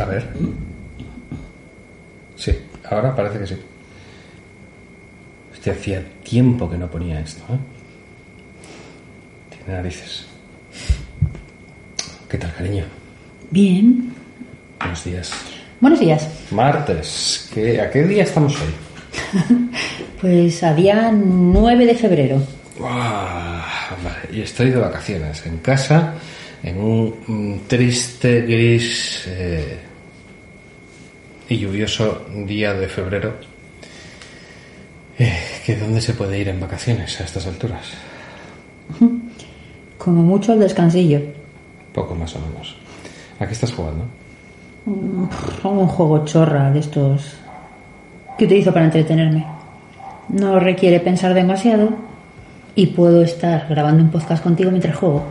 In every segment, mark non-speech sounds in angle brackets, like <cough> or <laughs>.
A ver. Sí, ahora parece que sí. Hostia, hacía tiempo que no ponía esto, ¿eh? Tiene narices. ¿Qué tal, cariño? Bien. Buenos días. Buenos días. Martes. ¿Qué, ¿A qué día estamos hoy? <laughs> Pues a día 9 de febrero. Uah, vale, y estoy de vacaciones en casa, en un, un triste, gris eh, y lluvioso día de febrero. Eh, ¿Que dónde se puede ir en vacaciones a estas alturas? <laughs> Como mucho el descansillo. Poco más o menos. ¿A qué estás jugando? Como un juego chorra de estos que utilizo para entretenerme. No requiere pensar demasiado y puedo estar grabando un podcast contigo mientras juego.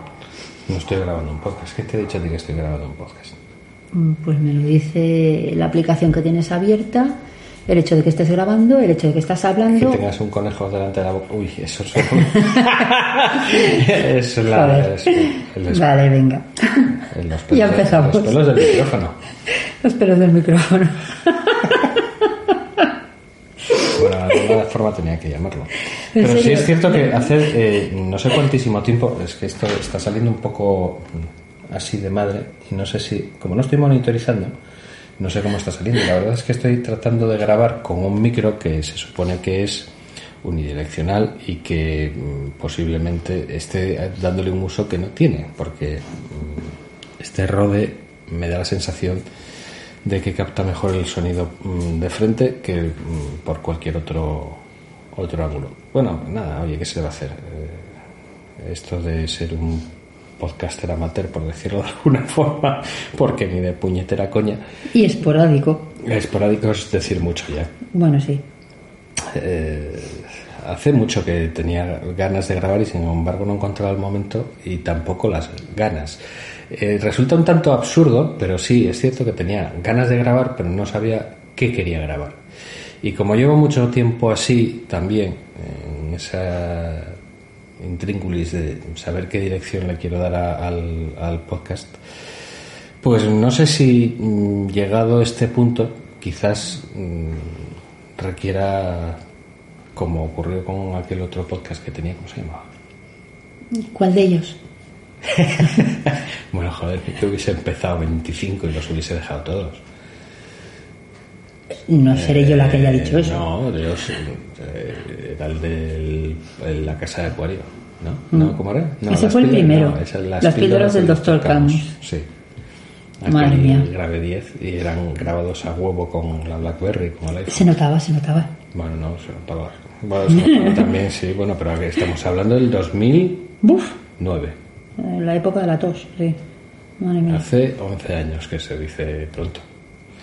No estoy grabando un podcast. ¿Qué te he dicho a ti que estoy grabando un podcast? Mm, Pues me lo dice la aplicación que tienes abierta, el hecho de que estés grabando, el hecho de que estás Que hablando. tengas un conejo delante de la boca. Uy, eso es. <laughs> es la. Es el- Vale, venga. en los Ya pelos- empezamos. Los pelos del micrófono. Los pelos del micrófono. <laughs> Bueno, de alguna forma tenía que llamarlo. ¿En Pero sí es cierto que hace eh, no sé cuantísimo tiempo, es que esto está saliendo un poco así de madre y no sé si, como no estoy monitorizando, no sé cómo está saliendo. La verdad es que estoy tratando de grabar con un micro que se supone que es unidireccional y que mm, posiblemente esté dándole un uso que no tiene, porque mm, este Rode me da la sensación de que capta mejor el sonido mm, de frente que por cualquier otro otro ángulo. Bueno, nada, oye, ¿qué se le va a hacer? Eh, esto de ser un podcaster amateur, por decirlo de alguna <laughs> forma, porque ni de puñetera coña, Y esporádico. esporádico es decir mucho ya. Bueno, sí. Eh, hace mucho que tenía ganas de grabar y sin embargo no encontraba el momento y tampoco las ganas. Eh, resulta un tanto absurdo, pero sí, es cierto que tenía ganas de grabar, pero no sabía qué quería grabar. Y como llevo mucho tiempo así también, en esa intrínculis de saber qué dirección le quiero dar a- al, al podcast, pues no sé si mm, llegado a este punto, quizás mm, requiera, como ocurrió con aquel otro podcast que tenía, ¿cómo se llamaba? ¿Cuál de ellos? <laughs> Bueno, joder, que hubiese empezado 25 y los hubiese dejado todos. No seré yo la que haya dicho Eh, eso. No, yo sí, eh, era el de la casa de Acuario, ¿no? ¿No? ¿Cómo era? No, Mm. Ese las fue el píldoras- primero. no, esas Las píldoras del Dr. Camus. Sí. Madre mía. grabé 10 y eran grabados a huevo con la BlackBerry, con el iPhone. Se notaba, se notaba. Bueno, no, se notaba. Bueno, se notaba <laughs> también, sí, bueno, pero aquí estamos hablando del 2009. Buf, en la época de la tos, sí. Madre mía. Hace 11 años que se dice pronto.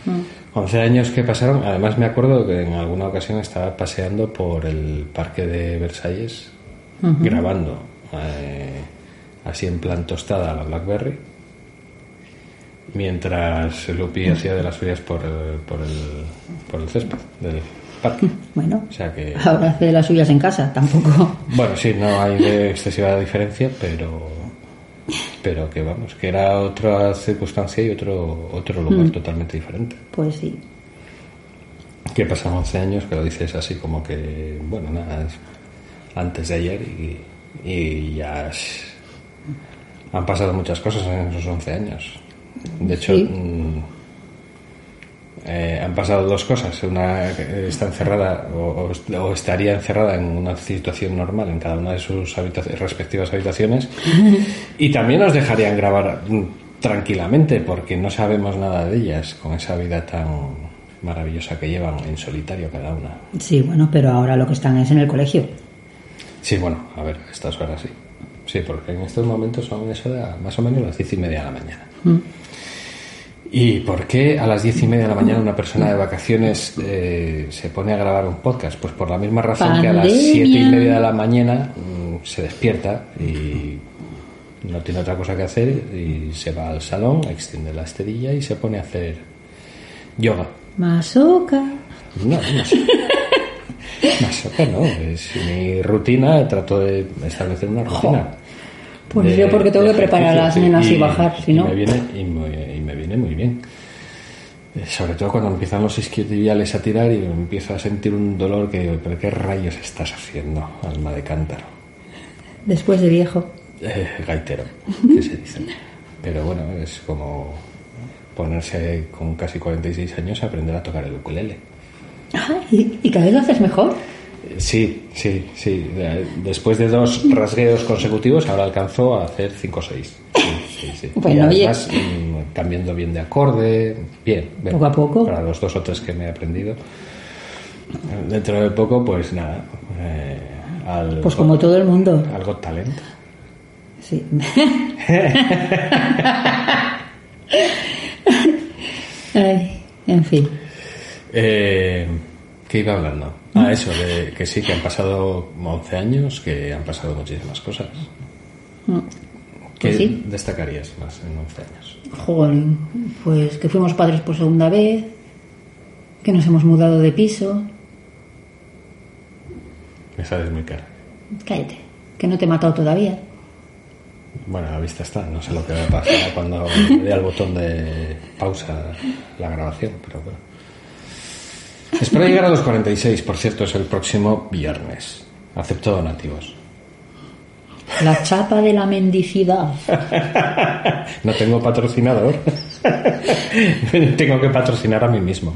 Mm. 11 años que pasaron. Además, me acuerdo que en alguna ocasión estaba paseando por el parque de Versalles grabando eh, así en plan tostada la Blackberry. Mientras Lupi hacía de las suyas por el, por el, por el césped del parque. Bueno, O sea que. ahora hace las suyas en casa, tampoco. Bueno, sí, no hay de excesiva diferencia, pero pero que vamos, que era otra circunstancia y otro otro lugar totalmente diferente. Pues sí. Que pasan 11 años, que lo dices así como que, bueno, nada, es antes de ayer y, y ya es- han pasado muchas cosas en esos 11 años. De hecho, Sí. Mm, eh, han pasado dos cosas. Una eh, está encerrada o, estaría encerrada en una situación normal en cada una de sus habita- respectivas habitaciones. <laughs> y también nos dejarían grabar mm, tranquilamente porque no sabemos nada de ellas con esa vida tan maravillosa que llevan en solitario cada una. Sí, bueno, pero ahora lo que están es en el colegio. Sí, bueno, a ver, a estas horas sí. Sí, porque en estos momentos son eso de más o menos las diez y media de la mañana. ¿Y por qué a las diez y media de la mañana una persona de vacaciones eh, se pone a grabar un podcast? Pues por la misma razón que a las siete y media de la mañana mm, se despierta y no tiene otra cosa que hacer y se va al salón, extiende la esterilla y se pone a hacer yoga. Masoca. No, no sé. <laughs> No. Es mi rutina, trato de establecer una rutina. Pues de- yo porque tengo que preparar a las nenas y bajar, si no. Me viene, y, me, y me viene muy bien. Eh, Sobre todo cuando empiezan los isquiotibiales a tirar y empiezo a sentir un dolor que digo, ¿pero qué rayos estás haciendo, alma de cántaro? Después de viejo. Eh, gaitero, que se dice. Pero bueno, es como ponerse con casi 46 años a aprender a tocar el ukulele. Ah, ¿y, y cada vez lo haces mejor? Sí, sí, sí. Eh, Después de dos rasgueos consecutivos, ahora alcanzó a hacer 5 o 6. Sí, sí, sí. Bueno, y oye. además, mm, cambiando bien de acorde, bien. bien. Poco a poco. Para los dos o tres que me he aprendido. Dentro de poco, pues nada. eh, al, Pues como todo el mundo. al Got Talent. Sí. <laughs> <laughs> Ay, en fin. Eh, ¿Qué iba hablando? Ah, eso, de que sí, que han pasado 11 años, que han pasado muchísimas cosas. ¿Qué Pues sí. destacarías más en 11 años? Jolín, pues que fuimos padres por segunda vez, que nos hemos mudado de piso. Me sabes muy cara. Cállate, que no te he matado todavía. Bueno, a la vista está, no sé lo que va a pasar cuando le dé al botón de pausa la grabación, pero bueno. Espero llegar a los 46, por cierto, es el próximo viernes. Acepto donativos. La chapa de la mendicidad. <laughs> No tengo patrocinador. <laughs> tengo que patrocinar a mí mismo.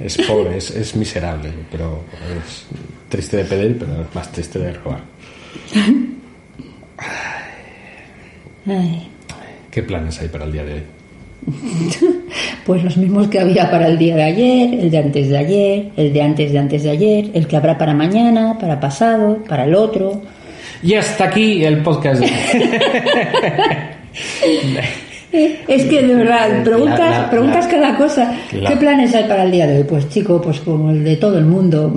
Es pobre, es, es miserable, pero es triste de pedir, pero es más triste de robar. Ay, ¿Qué planes hay para el día de hoy? <laughs> pues los mismos que había para el día de ayer, el de antes de ayer, el de antes de antes de ayer, el que habrá para mañana, para pasado, para el otro. Y hasta aquí el podcast. <laughs> Es que de verdad, preguntas, La- la- preguntas la- cada cosa. ¿Qué planes hay para el día de hoy? Pues chico, pues como el de todo el mundo,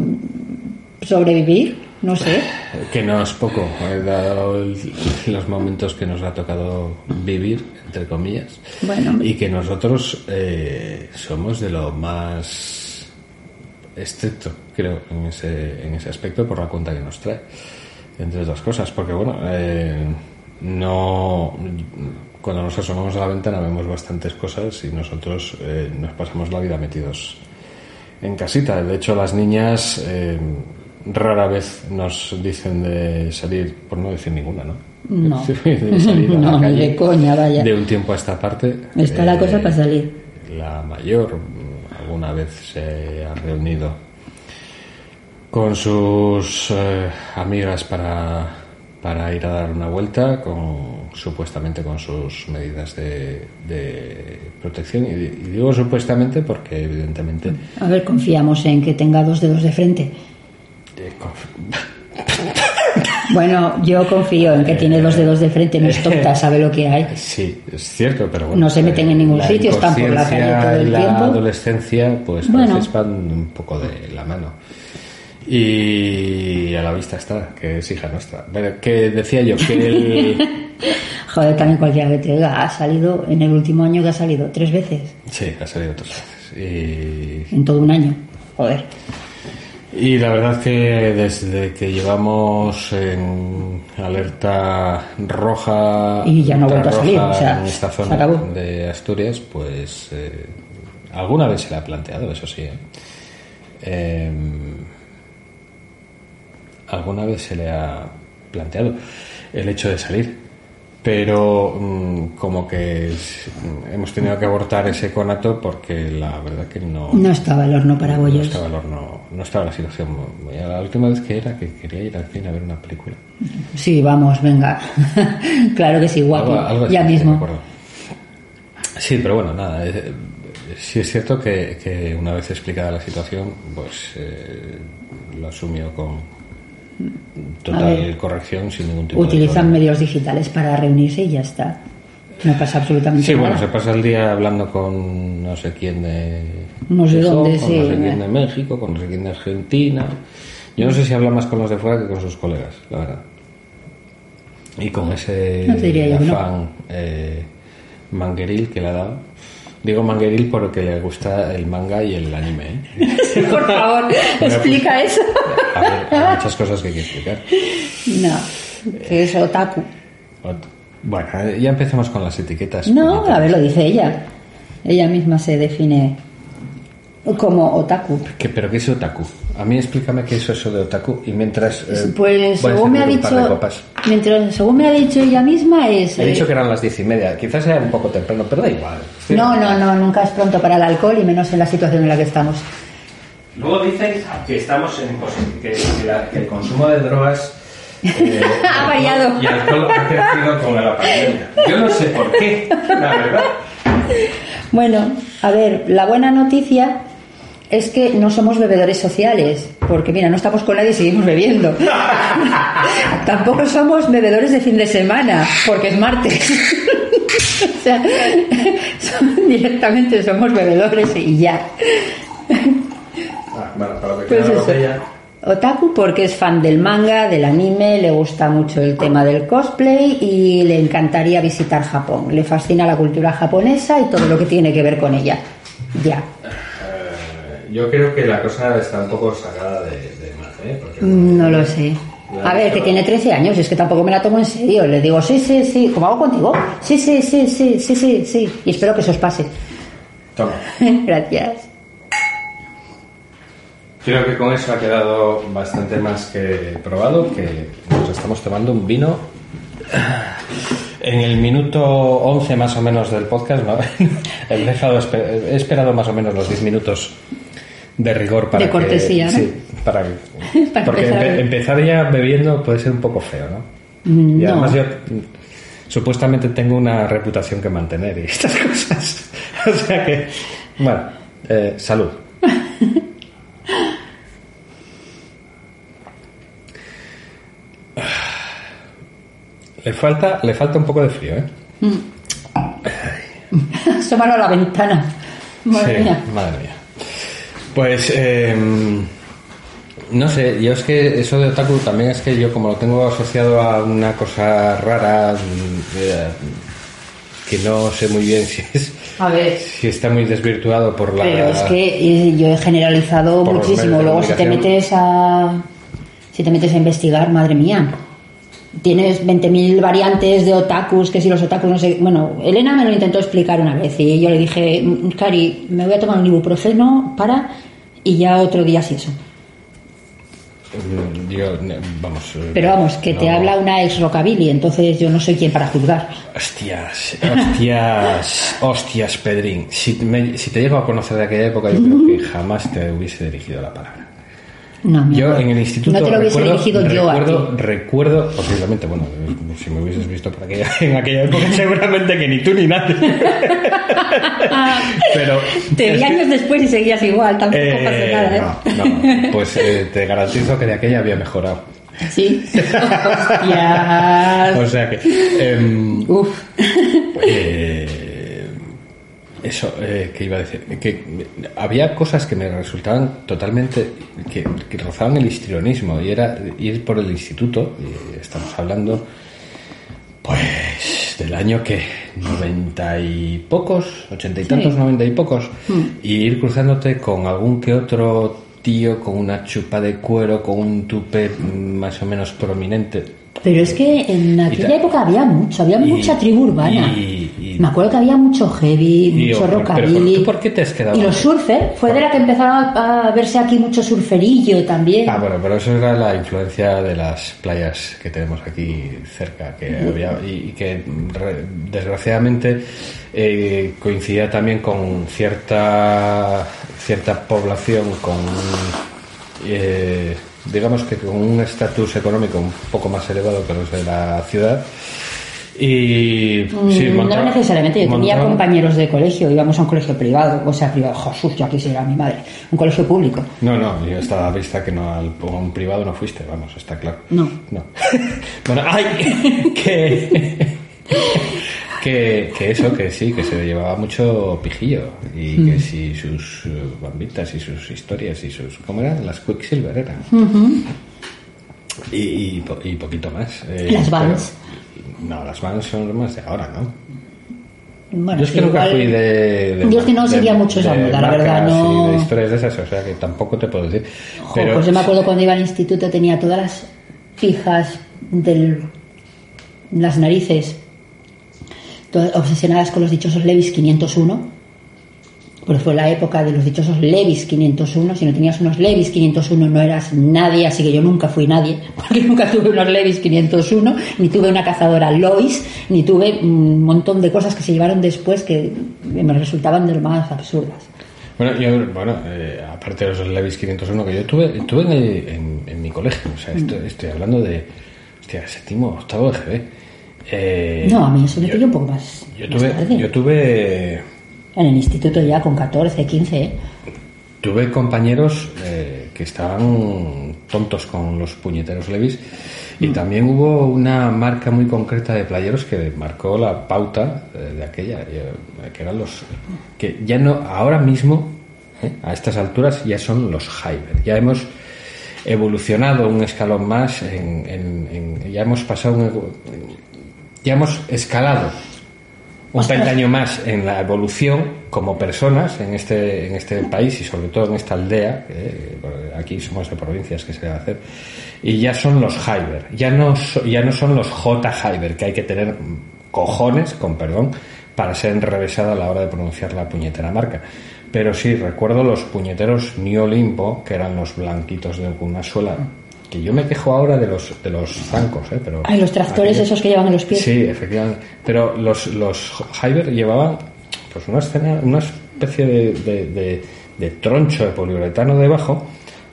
sobrevivir, no sé. que no es poco, dado los momentos que nos ha tocado vivir, entre comillas, Bueno, y que nosotros eh, somos de lo más estricto, creo, en ese, en ese aspecto, por la cuenta que nos trae, entre otras cosas, porque bueno, eh, no cuando nos asomamos a la ventana vemos bastantes cosas y nosotros eh, nos pasamos la vida metidos en casita. De hecho, las niñas eh, rara vez nos dicen de salir, por no decir ninguna, ¿no? No. <laughs> de salir a <laughs> la No, ni calle de coña, vaya. De un tiempo a esta parte. Está la eh, cosa para salir. La mayor alguna vez se ha reunido con sus eh, amigas para, para ir a dar una vuelta, con, supuestamente con sus medidas de, de protección. Y, y digo supuestamente porque evidentemente A ver, confiamos en que tenga dos dedos de frente. Eh, <laughs> Bueno, yo confío en que tiene dos dedos de frente, no es tonta, sabe lo que hay. Sí, es cierto, pero bueno. No se meten en ningún sitio, están por la calle todo el la tiempo. adolescencia, pues a Bueno. van un poco de la mano. Y a la vista está, que es hija nuestra. Bueno, que decía yo que el... <laughs> Joder, también cualquiera que te diga, ha salido en el último año que ha salido tres veces, Sí, ha salido otras veces. Y, en todo un año. Joder. Y la verdad que desde que llevamos en alerta roja Y ya no ha vuelto a salir, o sea, en esta zona acabó. de Asturias, pues eh, alguna vez se le ha planteado, eso sí. ¿eh? Em, alguna vez se le ha planteado el hecho de salir, pero mm, como que es- hemos tenido que abortar ese conato porque la verdad que no, No estaba el horno para no bollos. estaba el horno, no estaba la situación. muy- La última vez que era que quería ir al cine a ver una película. Sí, vamos, venga. <laughs> claro que sí, guapo. Algo- algo ya mismo. Sí, pero bueno, nada. eh, sí es cierto que, que una vez explicada la situación, pues eh, lo asumió con total ver. corrección sin ningún tipo de Utilizan problema. medios digitales para reunirse y ya está. No pasa absolutamente Sí, nada. bueno, se pasa el día hablando con no sé quién de. No sé Gijón, dónde, con sí, No sé quién eh. de México, con no sé quién de Argentina. Yo no sé si habla más con los de fuera que con sus colegas, la verdad. Y con ese No que no. afán eh, mangueril que le ha dado. Digo mangueril porque le gusta el manga y el anime. ¿eh? <laughs> Por favor, <laughs> explica eso. A ver, hay muchas cosas que hay que explicar. No, que es otaku. Ot- Bueno, eh, ya empezamos con las etiquetas. No, a ver, lo dice ella. Ella misma se define como otaku. ¿Qué- ¿Pero qué es otaku? A mí explícame qué es eso de otaku y mientras... eh, Pues según me ha dicho, mientras, según me ha dicho ella misma es. He eh, dicho que eran las diez y media. Quizás sea un poco temprano, pero da igual. Sí. No, no, no, nunca es pronto para el alcohol y menos en la situación en la que estamos. Luego dicen que estamos en que, que la- que el consumo de drogas <laughs> eh, Ha variado. y alcohol ha crecido con la pandemia. Yo no sé por qué, la verdad. Bueno, a ver, la buena noticia es que no somos bebedores sociales, porque mira, no estamos con nadie y seguimos bebiendo. <laughs> Tampoco somos bebedores de fin de semana, porque es martes. <laughs> o sea, son- directamente somos bebedores y ya. Bueno, para lo que Pues eso. Otaku porque es fan del manga, del anime, le gusta mucho el tema del cosplay y le encantaría visitar Japón. Le fascina la cultura japonesa y todo lo que tiene que ver con ella. Ya. Eh, Yo creo que la cosa está un poco sacada de, de ¿eh? Porque- No lo sé. A ver, que tiene 13 años, es que tampoco me la tomo en serio. Le digo, sí, sí, sí, como hago contigo. Sí, sí, sí, sí, sí, sí, sí. Y espero que eso os pase. Toma. <laughs> Gracias. Creo que con eso ha quedado bastante más que probado, que nos estamos tomando un vino en el minuto 11 más o menos del podcast. ¿no? <laughs> he, dejado he esperado más o menos los 10 minutos de rigor para De cortesía, que, ¿no? sí, para, que- <laughs> Para porque empezar empe- ya bebiendo puede ser un poco feo, ¿no? Mm, Y además yo supuestamente tengo una reputación que mantener y <laughs> estas cosas. o sea que, bueno, eh, salud. Le falta, le falta un poco de frío, ¿eh? <laughs> Asómalo a la ventana. Madre Sí, mía. madre mía. Pues, eh, no sé, yo es que eso de otaku también es que yo como lo tengo asociado a una cosa rara, mm, eh, que no sé muy bien si es A ver. si está muy desvirtuado por la... Pero es que eh, yo he generalizado muchísimo. Luego, si te metes a. Si te metes a investigar, madre mía. Tienes 20.000 variantes de otakus, que si los otakus no sé. Bueno, Elena me lo intentó explicar una vez y yo le dije, "Mm, Cari, me voy a tomar un ibuprofeno para. Y ya otro día sí eso. Yo, ne- vamos... eh, Pero vamos, que te habla una ex rockabilly, entonces yo no soy quien para juzgar. Hostias, hostias, <laughs> hostias, Pedrín. Si, me- si te llego a conocer de aquella época, yo creo que jamás te hubiese dirigido la palabra. No, mi Yo amor. en el instituto No te lo hubiese recuerdo, dirigido yo a ti. recuerdo, posiblemente, bueno, eh, si me hubieses visto por aquella, <laughs> en aquella época, <laughs> seguramente que ni tú ni nadie. <laughs> Pero Te vi que, años después y seguías igual, tampoco eh, pasa nada, ¿eh? no, no, pues eh, te garantizo que de aquella había mejorado. Sí. Hostias. O sea que em, Uf. Eh, eso, eh, que iba a decir, que había cosas que me resultaban totalmente, que, que rozaban el histrionismo, y era ir por el instituto, y estamos hablando, pues, del año que, noventa y pocos, ochenta y tantos, noventa y pocos, y ir cruzándote con algún que otro tío con una chupa de cuero, con un tupe mm, más o menos prominente, Pero es que en aquella época había mucho, había y- mucha tribu urbana. y- Me acuerdo que había mucho heavy, Y mucho yo, rockabilly. ¿tú por qué te has quedado Y los surfer, fue de la que empezaron a, verse aquí mucho surferillo también. Ah, bueno, pero eso era la influencia de las playas que tenemos aquí cerca, que había y, y que desgraciadamente eh, coincidía también con cierta cierta población con eh, digamos que con un estatus económico un poco más elevado que los de la ciudad y sí, Mm, monta- no necesariamente, yo tenía compañeros de colegio, íbamos a un colegio privado, o sea, privado, Jesús, ya quisiera mi madre, un colegio público. No, no, yo estaba a vista que no al a un privado no fuiste, vamos, está claro. No. No. <laughs> bueno, ay, que que, que eso, que sí, que se llevaba mucho pijillo. Y Mm. que si sus eh, bambitas y sus historias y sus. ¿Cómo eran? Las Quicksilver eran. y, y, po- y poquito más. eh, Las pero- Vans. No, las Vans son más de ahora, ¿no? Bueno, Yo es que nunca igual- fui de, de- Yo es que no seguía mucho esa moda, la verdad, no- y de historias de esas, o sea que tampoco te puedo decir. Jo, Pero pues yo me acuerdo cuando iba al instituto tenía todas las pijas de las narices todas obsesionadas con los dichosos Levis 501 pues fue la época de los dichosos Levis 501 si no tenías unos Levis 501 no eras nadie así que yo nunca fui nadie <laughs> porque nunca tuve unos Levis 501 ni tuve una cazadora Lois ni tuve un montón de cosas que se llevaron después que me resultaban de lo más absurdas Bueno, yo, bueno eh, aparte de los Levis 501 que yo tuve, tuve en, el- en- en mi colegio, o sea, estoy, Mm. estoy hablando de, hostia, séptimo, octavo de GB. Eh, no a mí eso me pilló un poco más, Yo más tuve, tarde. yo tuve, En el instituto ya con 14, 15, ¿eh? tuve compañeros eh, que estaban tontos con los puñeteros Levis y Mm. también hubo una marca muy concreta de playeros que marcó la pauta eh, de aquella, que eran los que ya no, ahora mismo, a estas alturas, ya son los Hyber. Ya hemos evolucionado un escalón más, en, en- en- ya hemos pasado un, ya hemos escalado un peldaño más en la evolución como personas en este en este país y sobre todo en esta aldea eh, aquí somos de provincias que se debe hacer y ya son los Hyber. Ya no ya no son los J Hyber que hay que tener cojones con perdón para ser enrevesado a la hora de pronunciar la puñetera marca. Pero sí recuerdo los puñeteros New Olimpo que eran los blanquitos de una suela que yo me quejo ahora de los de los zancos ¿eh? pero Ay, los tractores esos que llevan en los pies. Sí, efectivamente. Pero los, los Hyber llevaban pues una, escena, una especie de, de, de- de troncho de poliuretano debajo.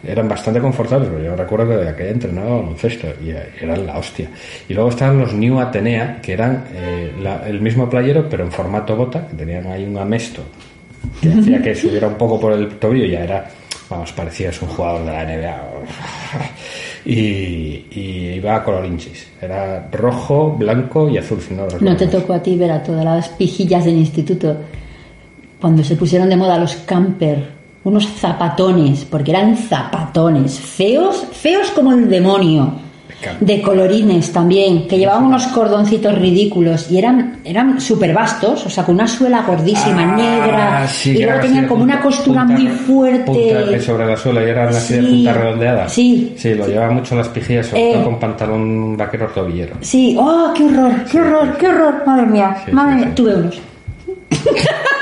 Eran bastante confortables, pero yo recuerdo que de aquella entrenaba baloncesto y eran la hostia. Y luego estaban los New Atenea, que eran eh, la- el mismo playero, pero en formato bota, que tenían ahí un amesto que hacía que <laughs> subiera un poco por el tobillo y ya era, vamos, parecías un jugador de la NBA. <laughs> Y, y iba a colorinchis. Era rojo, blanco y azul, si no No te tocó a ti ver a todas las pijillas del instituto cuando se pusieron de moda los camper, unos zapatones, porque eran zapatones, feos, feos como el demonio, De colorines también, que llevaban unos cordoncitos ridículos y eran, eran súper vastos, o sea, con una suela gordísima, Ah, negra, sí, y luego tenían como una costura punta- muy fuerte. punta sobre la suela y eran así de Sí, punta redondeada. sí. Sí, lo llevaban mucho las pijillas, sobre Eh. todo con pantalón vaquero tobillero. Sí, oh, qué horror, qué horror, qué horror, madre mía, Sí, madre sí, mía, sí. tuve unos.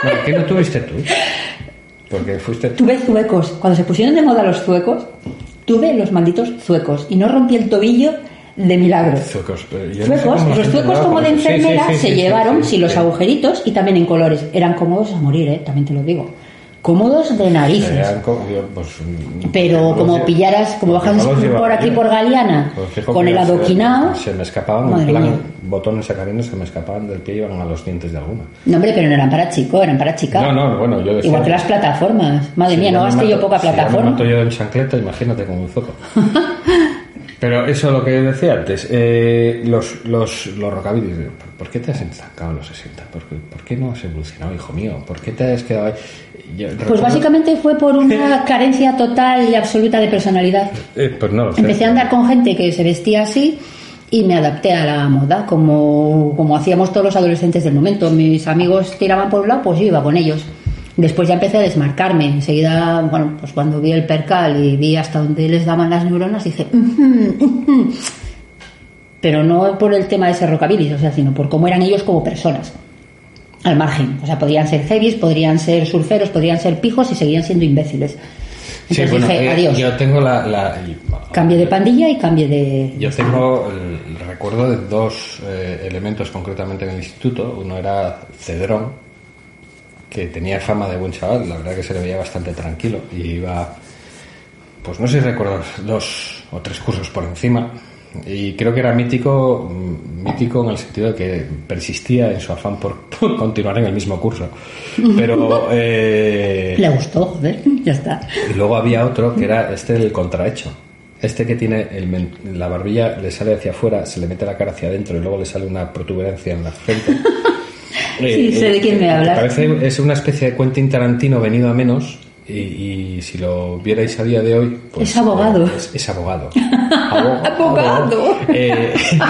Bueno, ¿Qué no tuviste tú? <laughs> Porque fuiste tú. Tuve zuecos. Cuando se pusieron de moda los zuecos, tuve los malditos zuecos. Y no rompí el tobillo de milagro. Zuecos, pero yo no sé Zuecos, los zuecos como de eso. Sí, sí, enfermera sí, se llevaron, sí, sí, los agujeritos y también en colores. Eran cómodos a morir, ¿eh? también te lo digo. Cómodos de narices. Pues, mm, Pero como pillaras, como bajas por aquí por Galeana, con que el se- adoquinado. Se me escapaban, en plan, mía. botones sacarines se me escapaban del pie y iban a los dientes de alguna. No, hombre, pero no eran para chico, eran para chica. No, no, bueno, yo decía... Igual que las plataformas. Madre Si mía, no gasté yo poca si ya me plataforma. yo en chancleta, imagínate con un zoco. <laughs> Pero eso lo que decía antes, eh, los, los, los rockabilly, ¿por- ¿por qué te has estancado en los 60? ¿Por qué, por qué no has evolucionado, hijo mío? ¿Por qué te has quedado ahí? Yo Pues recuerdo- básicamente fue por una <laughs> carencia total y absoluta de personalidad. Eh, pues no lo sé. Empecé a andar con gente que se vestía así y me adapté a la moda, como, como hacíamos todos los adolescentes del momento. Mis amigos tiraban por un lado, pues yo iba con ellos. Después ya empecé a desmarcarme. Enseguida, bueno, pues cuando vi el percal y vi hasta dónde les daban las neuronas, dije, pero no por el tema de ser rockabilly, o sea, sino por cómo eran ellos como personas. Al margen. O sea, podrían ser heavies, podrían ser surferos, podrían ser pijos y seguían siendo imbéciles. Sí, bueno, dije, eh, adiós. yo tengo la... la- y- Cambio de pandilla y cambio de... Yo tengo el, el recuerdo de dos eh, elementos concretamente en el instituto. Uno era Cedrón, que tenía fama de buen chaval, la verdad que se le veía bastante tranquilo y iba, pues no sé si recuerdo, dos o tres cursos por encima. Y creo que era mítico, mm, mítico en el sentido de que persistía en su afán por, <laughs> por continuar en el mismo curso. Pero <laughs> eh, Le gustó, joder, <laughs> ya está. y luego había otro que era este del contrahecho. Este que tiene el men- la barbilla, le sale hacia afuera, se le mete la cara hacia adentro y luego le sale una protuberancia en la frente. Sí, sé de quién me hablas. Parece es una especie de Quentin Tarantino venido a menos y, y si lo vierais a día de hoy pues, Es abogado. eh, es, es abogado <laughs> Abogado. Eh, <laughs>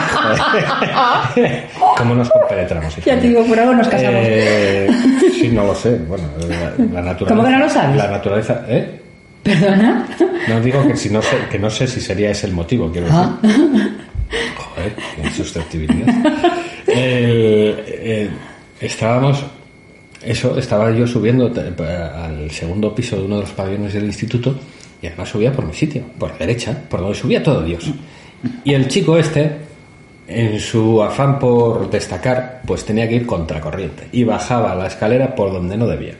¿cómo nos compenetramos Ya te digo, por algo nos casamos. Eh, sí, no lo sé. Bueno, la, la <laughs> naturaleza. ¿Cómo que no lo sabes? La naturaleza, ¿eh? ¿Perdona? No digo que si no sé, que no sé si sería ese el motivo, quiero decir. Ah. Joder, qué susceptibilidad. Eh, estábamos, eso, estaba yo subiendo al segundo piso de uno de los pabellones del instituto y además subía por mi sitio, por la derecha, por donde subía todo Dios. Y el chico este, en su afán por destacar, pues tenía que ir contracorriente y bajaba la escalera por donde no debía.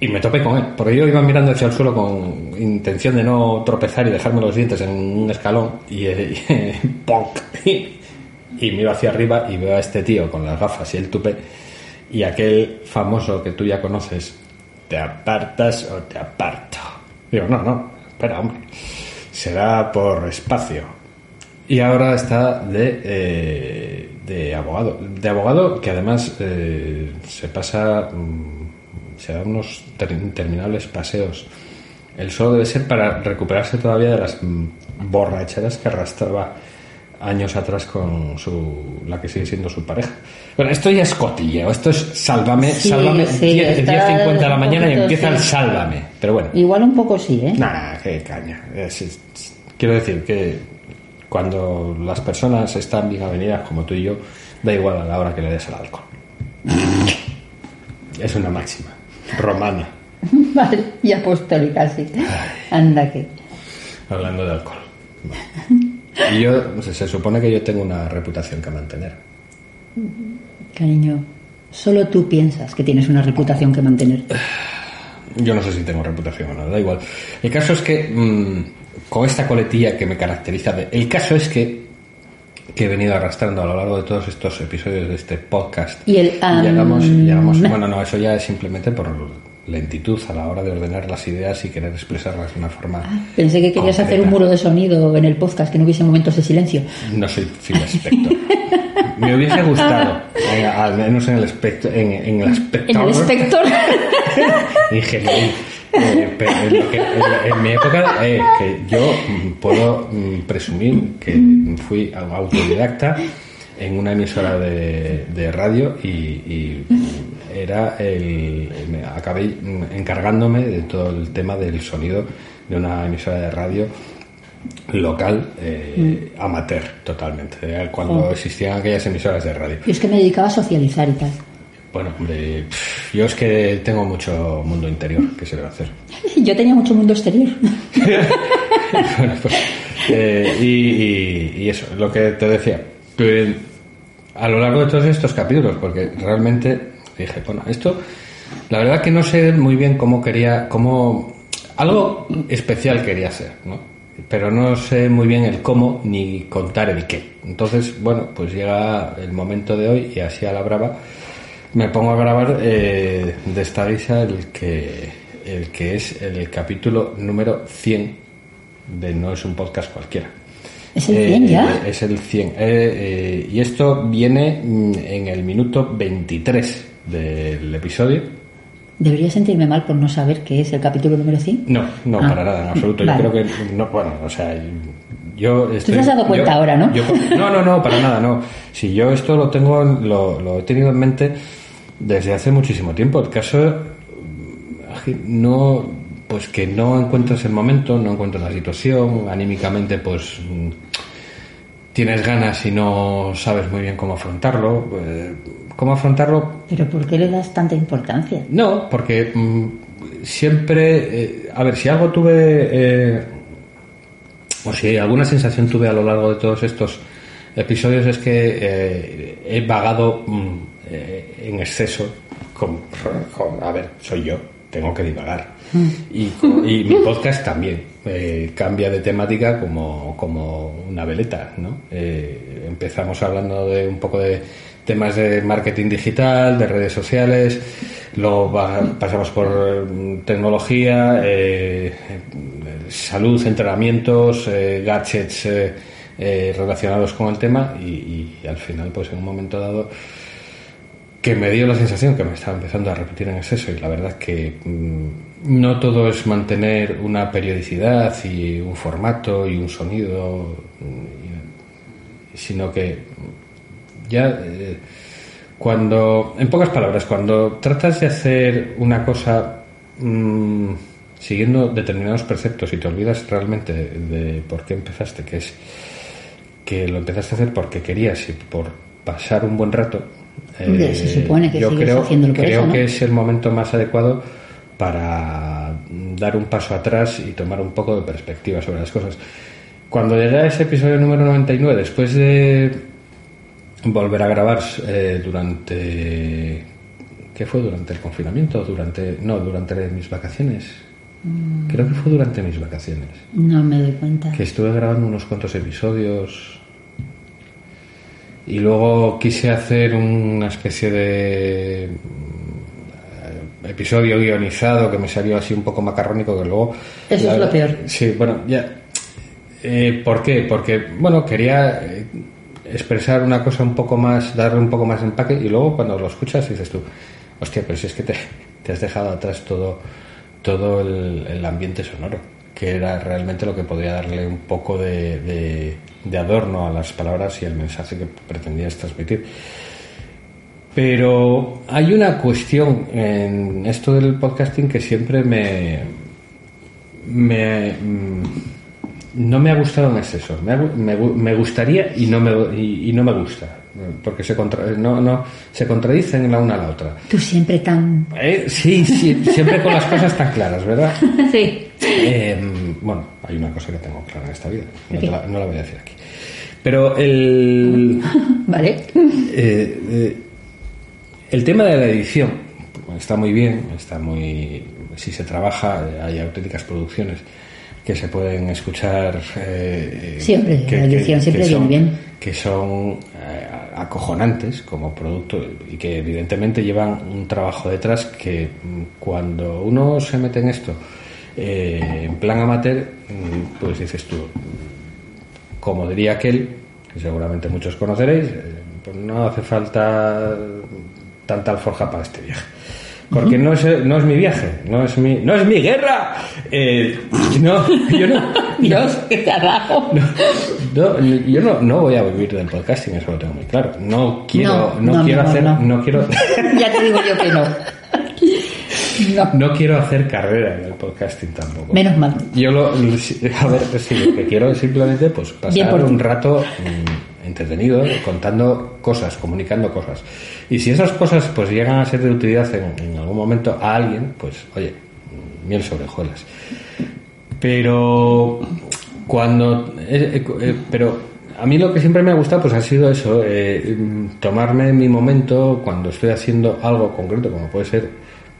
Y me topé con él, porque yo iba mirando hacia el suelo con intención de no tropezar y dejarme los dientes en un escalón y, eh, y <laughs> ¡ponc! <laughs> y miro hacia arriba y veo a este tío con las gafas y el tupe y aquel famoso que tú ya conoces, ¿te apartas o te aparto? Digo, no, no, espera, hombre, será por espacio. Y ahora está de, eh, de abogado, de abogado que además eh, se pasa, mm, se da unos ter- interminables paseos. El solo debe ser para recuperarse todavía de las mm, borracheras que arrastraba años atrás con su la que sigue siendo su pareja. Bueno, esto ya es cotilleo, esto es sálvame, Sí, sálvame, sí, 10, está 10.50 de la mañana y poquito, empieza el sí. sálvame. Pero bueno, Igual un poco sí, ¿eh? Nah, qué caña. Es- es- quiero decir que cuando las personas están bien avenidas como tú y yo, da igual a la hora que le des al alcohol. Es una máxima romana, <laughs> Vale, y apostólica, sí. Anda que. hablando de alcohol. Y yo, se, se supone que yo tengo una reputación que mantener. Cariño, solo tú piensas que tienes una reputación que mantener. Yo no sé si tengo reputación o no, da igual. El caso es que, mm, con esta coletilla que me caracteriza, de- el caso es que, que he venido arrastrando a lo largo de todos estos episodios de este podcast. Y el, am, llegamos, llegamos, bueno, no, eso ya es simplemente por lentitud a la hora de ordenar las ideas y querer expresarlas de una forma. Pensé que querías hacer un muro de sonido en el podcast, que no hubiese momentos de silencio. No soy Phil Spector. <laughs> Me hubiese gustado, eh, al menos en el aspecto, en, en el aspecto En el <laughs> ingeniería. Eh, pero en, lo que- en- en mi época, eh, que yo puedo mm, presumir que fui autodidacta en una emisora de, de radio y, y era el, acabé mm, encargándome de todo el tema del sonido de una emisora de radio local eh, amateur totalmente eh, cuando Oh. existían aquellas emisoras de radio Yo es que me dedicaba a socializar y tal. bueno, hombre, yo es que tengo mucho mundo interior, ¿qué se a hacer? <laughs> Yo tenía mucho mundo exterior. <laughs> Bueno, pues, eh, y, y- y eso, lo que te decía, que a lo largo de todos estos capítulos, porque realmente dije, bueno, esto, la verdad que no sé muy bien cómo quería, cómo, algo especial quería hacer, ¿no? Pero no sé muy bien el cómo ni contar el qué. Entonces, bueno, pues llega el momento de hoy y así a la brava me pongo a grabar eh, de esta guisa el que, el que es el capítulo número 100 de No es un podcast cualquiera. ¿Es el 100 ya? Es el 100. Eh, eh, y esto viene mm, en el minuto 23 del episodio. Debería sentirme mal por no saber qué es el capítulo número 100. No, no, Ah. para nada, en absoluto. Vale. Yo creo que, no, bueno, o sea, yo estoy... te has dado cuenta yo- ahora, ¿no? yo- no, no, no, para nada, no. Si yo esto lo tengo, lo, lo he tenido en mente desde hace muchísimo tiempo. El caso, mm, no, pues que no encuentras el momento, no encuentras la situación, anímicamente, pues mm, tienes ganas y no sabes muy bien cómo afrontarlo. eh, ¿Cómo afrontarlo? Pero ¿por qué le das tanta importancia? No, porque mm, siempre, eh, a ver, si algo tuve, eh, o si alguna sensación tuve a lo largo de todos estos episodios es que eh, he vagado mm, en exceso con, con- a ver, soy yo, tengo que divagar. Y, con- y mi podcast también eh, cambia de temática como, como una veleta, ¿no? Eh, empezamos hablando de un poco de temas de marketing digital, de redes sociales, luego pasamos por eh, tecnología, eh, salud, entrenamientos, gadgets relacionados con el tema y, y al final, pues en un momento dado, que me dio la sensación que me estaba empezando a repetir en exceso y la verdad que mm, no todo es mantener una periodicidad y un formato y un sonido, mm, sino que ya eh, cuando, en pocas palabras, cuando tratas de hacer una cosa mm, siguiendo determinados preceptos y te olvidas realmente de, por qué empezaste, que es que lo empezaste a hacer porque querías y por pasar un buen rato. se supone que yo sigues creo, haciéndolo por creo eso, ¿no? que es el momento más adecuado para dar un paso atrás y tomar un poco de perspectiva sobre las cosas. Cuando llegué a ese episodio número 99, después de volver a grabar eh, durante ¿qué fue? durante el confinamiento durante no durante mis vacaciones creo que fue durante mis vacaciones No me doy cuenta. que estuve grabando unos cuantos episodios y luego quise hacer una especie de mm, episodio guionizado que me salió así un poco macarrónico que luego Eso es lo peor. sí bueno ya Eh, ¿por qué? porque bueno quería eh, expresar una cosa un poco más darle un poco más de empaque y luego cuando lo escuchas dices tú hostia pero si es que te, te has dejado atrás todo todo el, el ambiente sonoro que era realmente lo que podía darle un poco de, de- de adorno a las palabras y al mensaje que pretendías transmitir. Pero hay una cuestión en esto del podcasting que siempre me, me mm, no me ha gustado en exceso. Me, me me gustaría y no me, y, y no me gusta. Porque se, contra- no, no, se contradicen la una a la otra. Tú siempre tan... Eh, Sí, sí, siempre con las cosas tan claras, ¿verdad? <laughs> sí. Eh, bueno, hay una cosa que tengo clara en esta vida. No, la, no la voy a decir aquí. Pero el, <laughs> Vale. eh, el tema de la edición está muy bien, está muy. Si se trabaja, hay auténticas producciones que se pueden escuchar. eh, Siempre, la edición siempre son, bien. Que son eh, acojonantes como producto y que evidentemente llevan un trabajo detrás que mm, cuando uno se mete en esto eh, en plan amateur, mm, pues dices tú, como diría aquel, que seguramente muchos conoceréis, eh, pues no hace falta tanta alforja para este viaje. Porque no, es, no es mi viaje, no es mi, no es mi guerra. Eh, no, <laughs> yo no, <laughs> Dios, qué carajo. no, yo no, no voy a vivir del podcasting, eso lo tengo muy claro. No quiero, No, quiero hacer, no. quiero, <laughs> ya te digo yo que no. No. quiero hacer carrera en el podcasting tampoco. Menos mal. Yo lo, a ver, sí, lo que quiero es simplemente pues pasar un rato mm, entretenido, contando cosas, comunicando cosas. Y si esas cosas pues llegan a ser de utilidad en, algún momento a alguien, pues oye, miel sobre hojuelas. Pero cuando, eh, eh, eh, pero a mí lo que siempre me ha gustado pues ha sido eso, eh, tomarme mi momento cuando estoy haciendo algo concreto, como puede ser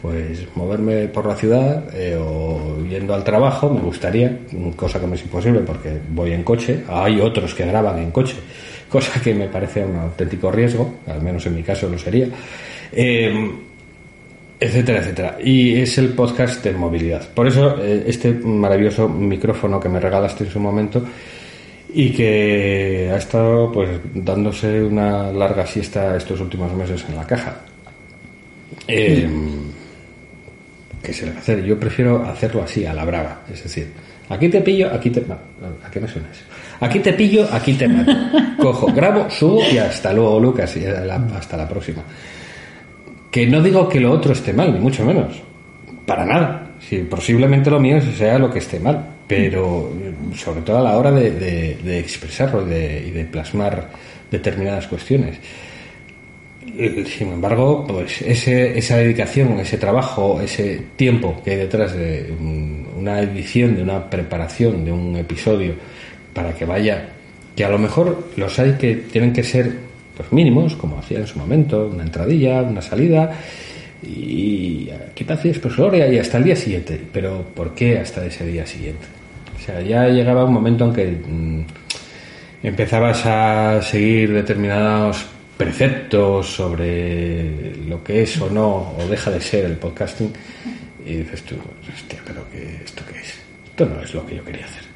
pues moverme por la ciudad eh, o yendo al trabajo, me gustaría, cosa que me es imposible porque voy en coche, hay otros que graban en coche, cosa que me parece un auténtico riesgo, al menos en mi caso lo sería, eh, etcétera, etcétera. Y es el podcast de movilidad. Por eso eh, este maravilloso micrófono que me regalaste en su momento y que ha estado pues dándose una larga siesta estos últimos meses en la caja. Eh, ¿Qué se le va a hacer? Yo prefiero hacerlo así, a la brava. Es decir, aquí te pillo, aquí te... ¿A qué me suena eso? Aquí te pillo, aquí te mato. Cojo, grabo, subo y hasta luego, Lucas, y hasta la próxima. Que no digo que lo otro esté mal, ni mucho menos. Para nada. Si posiblemente lo mío sea lo que esté mal. Pero eh, sobre todo a la hora de, expresarlo y de, y de plasmar determinadas cuestiones. Sin embargo, pues ese, esa dedicación, ese trabajo, ese tiempo que hay detrás de un- una edición, de una preparación de un episodio para que vaya, que a lo mejor los hay que tienen que ser pues mínimos, como hacía en su momento, una entradilla, una salida, y aquí te hacías gloria y hasta el día siguiente. Pero ¿por qué hasta ese día siguiente? O sea, ya llegaba un momento en que mm, empezabas a seguir determinados preceptos sobre lo que es o no o deja de ser el podcasting y dices tú, hostia, pero qué, ¿esto qué es? Esto no es lo que yo quería hacer.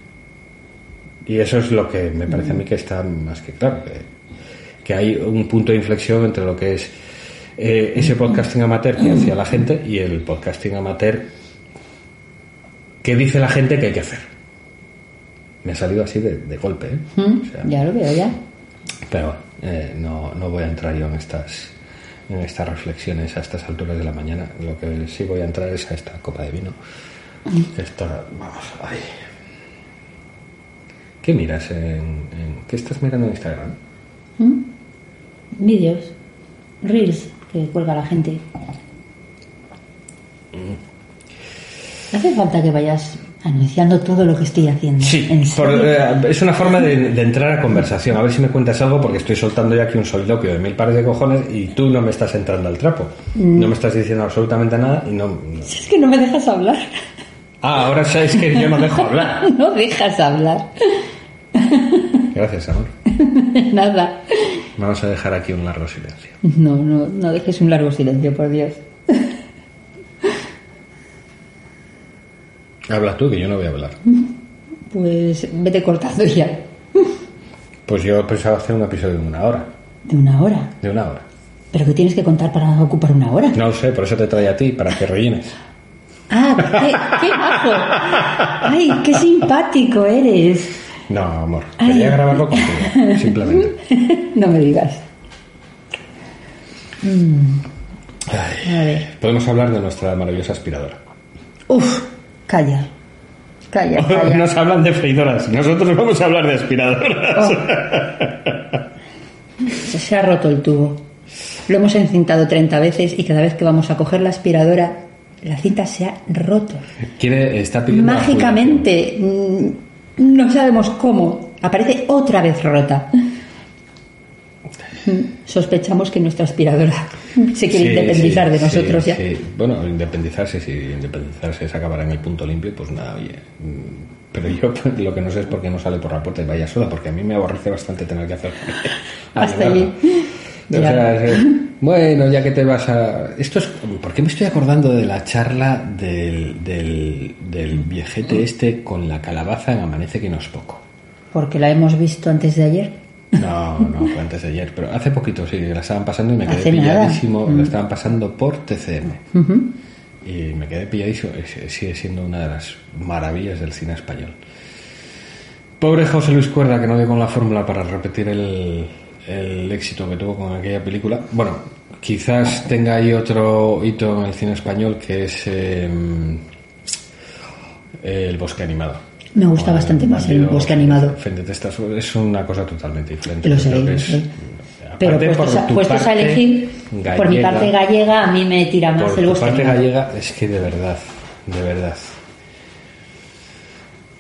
Y eso es lo que me parece a mí que está más que claro, que, que hay un punto de inflexión entre lo que es eh, ese podcasting amateur que hacía la gente y el podcasting amateur que dice la gente que hay que hacer. Me ha salido así de, de golpe, ¿eh? Mm, O sea, Ya lo veo, ya. pero eh, no, no voy a entrar yo en estas en estas reflexiones a estas alturas de la mañana. Lo que sí voy a entrar es a esta copa de vino. Esta, vamos, ay. ¿Qué miras en, en- qué estás mirando en Instagram? ¿Mm? Vídeos, reels que cuelga la gente. Hace falta que vayas anunciando todo lo que estoy haciendo. ¿En por- eh, es una forma de, <laughs> de entrar a conversación. A ver si me cuentas algo porque estoy soltando ya aquí un soliloquio de mil pares de cojones y tú no me estás entrando al trapo. Mm. No me estás diciendo absolutamente nada y no... no- Es que no me dejas hablar. Ah, ahora sabes que yo no dejo hablar. <laughs> No dejas hablar. Gracias, amor. <laughs> Nada. Vamos a dejar aquí un largo silencio. No, no, no dejes un largo silencio, por Dios. <laughs> Habla tú, que yo no voy a hablar. Pues vete cortando ya. Pues yo pensaba hacer un episodio de una hora. De una hora. De una hora. ¿Pero qué tienes que contar para ocupar una hora? No lo sé, por eso te trae a ti, para que rellenes. Ah, qué, qué majo. Ay, qué simpático eres. No, amor. Ay. Quería grabarlo contigo, simplemente. <laughs> No me digas. Ay. A ver. Podemos hablar de nuestra maravillosa aspiradora. Uf, calla. Calla, <laughs> calla. Nos hablan de freidoras. Nosotros vamos a hablar de aspiradoras. Se, se ha roto el tubo. Lo hemos encintado 30 veces y cada vez que vamos a coger la aspiradora, la cinta se ha roto. Quiere, está pidiendo Mágicamente, no sabemos cómo, aparece otra vez rota. Sospechamos que nuestra aspiradora se quiere Sí, independizar sí, de nosotros sí, ya. Bueno, independizarse, si independizarse es acabar en el punto limpio, pues nada, oye. mm, Pero yo pues, lo que no sé es por qué no sale por la puerta y vaya sola, porque a mí me aborrece bastante tener que hacer. Hasta allí. O Ya. sea, es- <laughs> bueno, ya que te vas a. Esto es. ¿Por qué me estoy acordando de la charla del, del, del viejete este con la calabaza en Amanece que no es poco? Porque la hemos visto antes de ayer. No, no, fue antes de ayer, pero hace poquito sí, la estaban pasando y me quedé pilladísimo. Mm. La estaban pasando por TCM. Y me quedé pilladísimo. Sigue siendo una de las maravillas del cine español. Pobre José Luis Cuerda, que no dio con la fórmula para repetir el, el éxito que tuvo con aquella película. Bueno, quizás tenga ahí otro hito en el cine español que es eh, El bosque animado. Me gusta bastante más el bosque animado. Es una cosa totalmente diferente. Lo Yo sé, creo que lo es- sé. Pero puestos, por a, puestos a parte elegir, por mi parte gallega, a mí me tira más por el bosque parte animado. gallega, es que de verdad, de verdad.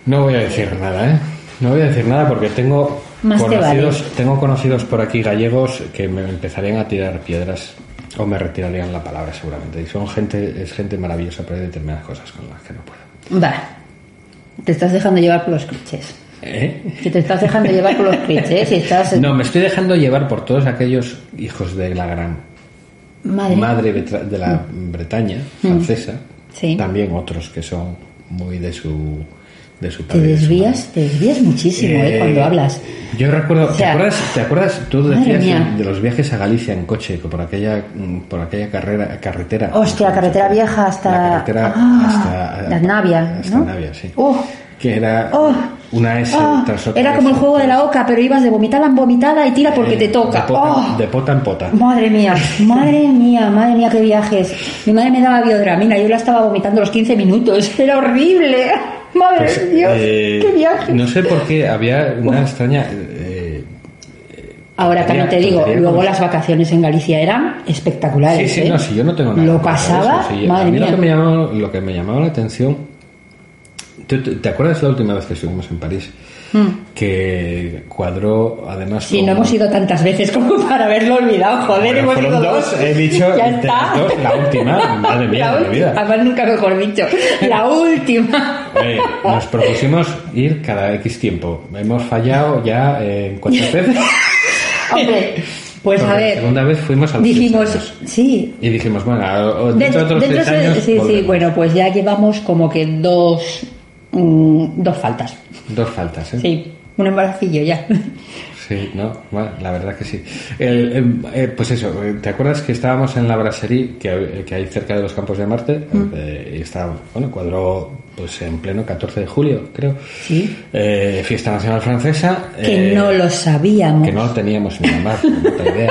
No voy a decir nada, ¿eh? No voy a decir nada porque tengo Más conocidos, vale. tengo conocidos por aquí gallegos que me empezarían a tirar piedras o me retirarían la palabra seguramente. Y son gente, es gente maravillosa, pero hay determinadas cosas con las que no puedo. Va. Te estás dejando llevar por los clichés. ¿Eh? Que te estás dejando llevar por los clichés y estás. No, me estoy dejando llevar por todos aquellos hijos de la gran Madre. madre de la Bretaña francesa. Sí. También otros que son muy de su de su Te padre de su desvías, te desvías muchísimo madre. eh, cuando hablas. Yo recuerdo, O sea, ¿te acuerdas? ¿Te acuerdas? Tú decías de, de los viajes a Galicia en coche, por aquella por aquella carrera carretera. Hostia, carretera vieja hasta. La carretera Ah, hasta la Navia, hasta ¿no? Navia, sí. Oh, que era Oh. una S ah, tras otra. era como el juego de la oca, pero ibas de vomitada en vomitada y tira porque Eh, te toca. De pota, Oh. de pota en pota. Madre mía, <laughs> madre mía, madre mía, qué viajes. Mi madre me daba biodramina, yo la estaba vomitando los 15 minutos. <laughs> Era horrible. Madre Pues, de Dios, eh, qué viaje. No sé por qué había una extraña. eh, Ahora también te digo, luego como- las vacaciones en Galicia eran espectaculares. Sí, sí, ¿eh? no, si yo no tengo nada. Lo pasaba, eso, sí. madre a mí mía. Lo que, me llamaba, lo que me llamaba la atención. ¿Tú- tú- ¿Te acuerdas la última vez que estuvimos en París? Que cuadró, además. Hmm. Sí, no hemos ido tantas veces como <laughs> para haberlo olvidado. Joder, Bueno, hemos ido dos, dos. he dicho, <laughs> ya está. dos, la última, madre mía, <laughs> La última, vida. además nunca mejor dicho. La última. Oye, nos propusimos ir cada X tiempo. Hemos fallado ya eh, en cuántas veces. Hombre, pues Porque a La ver, segunda vez fuimos a los dijimos, años. sí, Y dijimos, bueno, dentro de otros dentro de- años. sí, sí, volvemos. bueno, pues ya llevamos como que dos, mm, dos faltas. Dos faltas, ¿eh? Sí. un embarazillo ya. Sí, no, bueno, la verdad que sí. El, em, eh, pues eso, eh, ¿te acuerdas que estábamos en la brasserie que, hay- que hay cerca de los campos de Marte? Eh, y está, bueno, cuadró pues en pleno 14 de julio, creo. Sí. Eh, fiesta nacional francesa. Que eh, no lo sabíamos. Que no lo teníamos ni la más idea.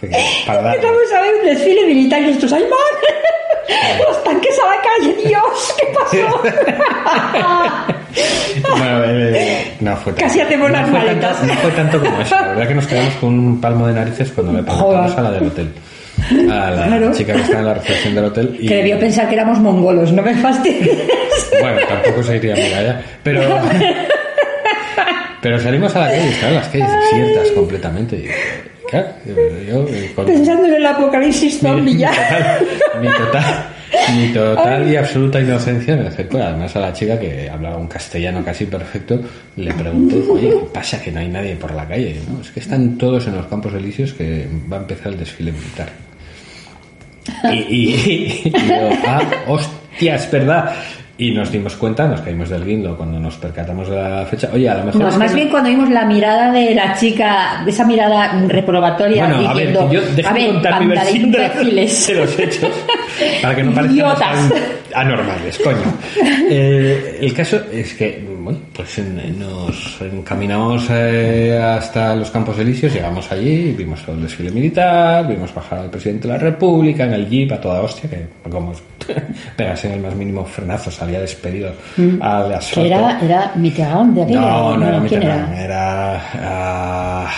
<laughs> Para dar- Empezamos a ver un desfile militar y estos. ¡Los tanques a la calle! ¡Dios! ¿Qué pasó? Bueno, eh, no fue tanto. Casi hacemos las no fue maletas. Tanto, no fue tanto como eso. La verdad que nos quedamos con un palmo de narices cuando le preguntamos a la del hotel. A la Claro. chica que está en la recepción del hotel. Y, Que debió pensar que éramos mongolos, no me fastidies. Bueno, tampoco se iría muy allá. Pero, <laughs> pero salimos a la calle estaban las calles desiertas completamente. Claro, yo, eh, con, Pensando en el apocalipsis zombie mi, ya. total, mi total, mi total y absoluta inocencia me acerco además a la chica que hablaba un castellano casi perfecto le pregunté oye ¿qué pasa que no hay nadie por la calle? ¿no? es que están todos en los campos elíseos que va a empezar el desfile militar y, y, <laughs> y yo, ah, hostia, es verdad y nos dimos cuenta, nos caímos del guindo cuando nos percatamos de la fecha. Oye, a lo mejor. No, que más no- bien cuando vimos la mirada de la chica, esa mirada reprobatoria Bueno, a ver, diciendo, yo déjame a contar mi versión de, imbéciles". <laughs> de los hechos para que no <laughs> parezcan anormales, coño. Eh, el caso es que, bueno, pues en- nos encaminamos eh, hasta los Campos Elíseos, llegamos allí, vimos todo el desfile militar, vimos bajar al presidente de la República en el jeep a toda hostia, que como <laughs> pegarse en el más mínimo frenazo salía despedido al asfalto. Que era, era Mitterrand de aquella. No, no era ¿quién Mitterrand, era? era... ah,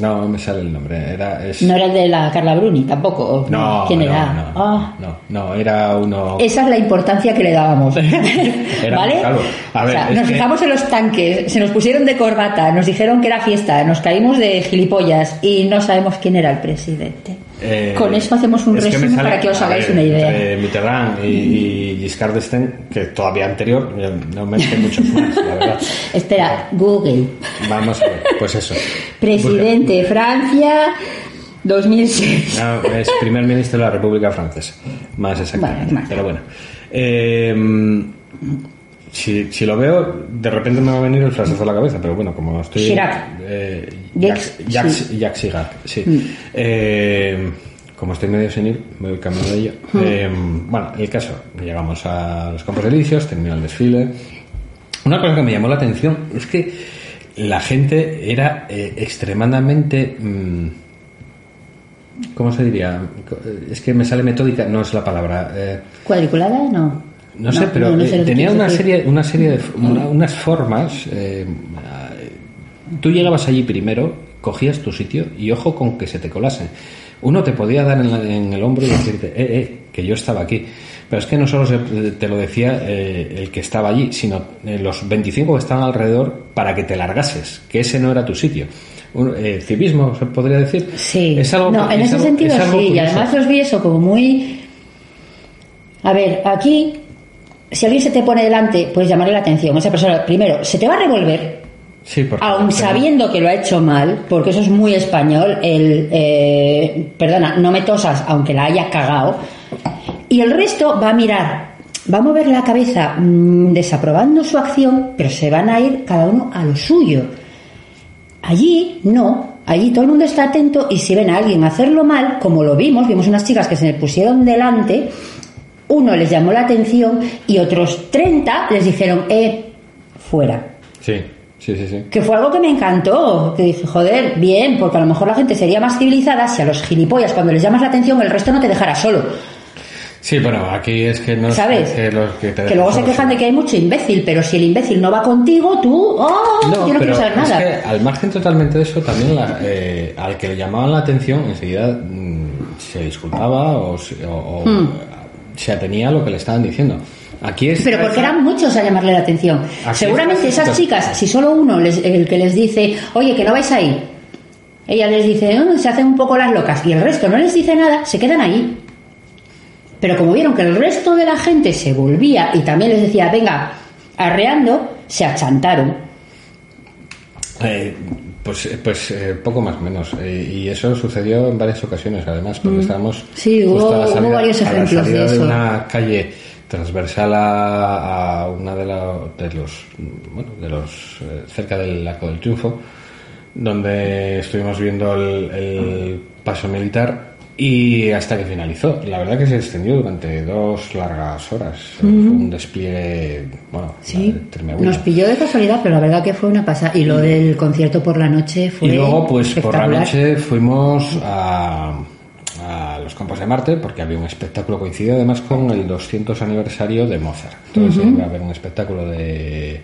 no, me sale el nombre. Era, es- No era el de la Carla Bruni tampoco. no, ¿Quién no, era? No, Ah, no, no, era uno... Esa es la importancia que le dábamos. <laughs> <laughs> ¿Vale? A ver, O sea, nos que- fijamos en los tanques, se nos pusieron de corbata, nos dijeron que era fiesta, nos caímos de gilipollas y no sabemos quién era el presidente. Eh, Con eso hacemos un es que me resumen sale- para que os hagáis ver, una idea. entre Mitterrand y, y Giscard d'Estaing, que todavía anterior, yo no me sé muchos más, la verdad. <laughs> Espera, Google. Vamos a ver, pues eso. Presidente de Francia, 2006. No, es primer ministro de la República Francesa, más exactamente. Bueno, más. Pero bueno. Eh, si, si lo veo, de repente me va a venir el fracaso a la cabeza, pero bueno, como estoy. Chirac. Eh, Jacques- Jacques, sí. Jacques Chirac, sí. Mm. Eh, como estoy medio senil, me voy camino de ello. Mm. Eh, bueno, el caso, llegamos a los Campos Elíseos, terminó el desfile. Una cosa que me llamó la atención es que la gente era eh, extremadamente. mm, ¿Cómo se diría? Es que me sale metódica, no es la palabra. eh, ¿Cuadriculada? No. No, sé, pero no, eh, tenía una serie, una serie de una- unas formas. eh, tú llegabas allí primero, cogías tu sitio y ojo con que se te colasen. Uno te podía dar en, la- en el hombro y decirte, eh, eh, que yo estaba aquí. Pero es que no solo se- te lo decía eh, el que estaba allí, sino eh, los 25 que estaban alrededor para que te largases, que ese no era tu sitio. Un, eh, civismo, se podría decir. Sí. Es algo, no, en es ese algo- sentido es sí. Y además los vi eso como muy. A ver, aquí, si alguien se te pone delante, puedes llamarle la atención. Esa persona, primero, se te va a revolver, Sí, pero- sabiendo que lo ha hecho mal, porque eso es muy español, el. eh, perdona, no me tosas, aunque la haya cagado. Y el resto va a mirar, va a mover la cabeza mm, desaprobando su acción, pero se van a ir cada uno a lo suyo. Allí no, allí todo el mundo está atento y si ven a alguien hacerlo mal, como lo vimos, vimos unas chicas que se me pusieron delante, uno les llamó la atención y otros 30 les dijeron, eh, fuera. Sí, sí, sí, sí. Que fue algo que me encantó, que dije, joder, bien, porque a lo mejor la gente sería más civilizada si a los gilipollas cuando les llamas la atención el resto no te dejara solo. Sí, bueno, aquí es que no es ¿Sabes? que, los que, te Que luego se quejan de que hay mucho imbécil, pero si el imbécil no va contigo, tú, oh, yo no pero quiero saber es nada. que al margen totalmente de eso, también la- eh, al que le llamaban la atención enseguida mm, se disculpaba o, se- o- o, Hmm. Se atenía a lo que le estaban diciendo. Aquí es Pero porque eran muchos a llamarle la atención. Aquí Seguramente esas chicas, si solo uno les, el que les dice, oye, que no vais ahí, ella les dice, "Ah", se hacen un poco las locas y el resto no les dice nada, se quedan ahí. Pero como vieron que el resto de la gente se volvía y también les decía, venga, arreando, se achantaron. Eh, pues pues eh, poco más o menos. Eh, y eso sucedió en varias ocasiones, además, porque estábamos Mm. Sí, justo hubo- a la hubo salida, varios a la de de una calle transversal a, a una de, la- de los, bueno, de los eh, cerca del Arco del Triunfo, donde estuvimos viendo el, el paso militar y hasta que finalizó. La verdad que se extendió durante dos largas horas. Fue un despliegue, bueno, Sí, tremendo. nos pilló de casualidad, pero la verdad que fue una pasada. Y lo del concierto por la noche fue Y luego, pues por la noche fuimos a, a los Campos de Marte porque había un espectáculo, coincidió además con el 200 aniversario de Mozart. Entonces iba a haber un espectáculo de,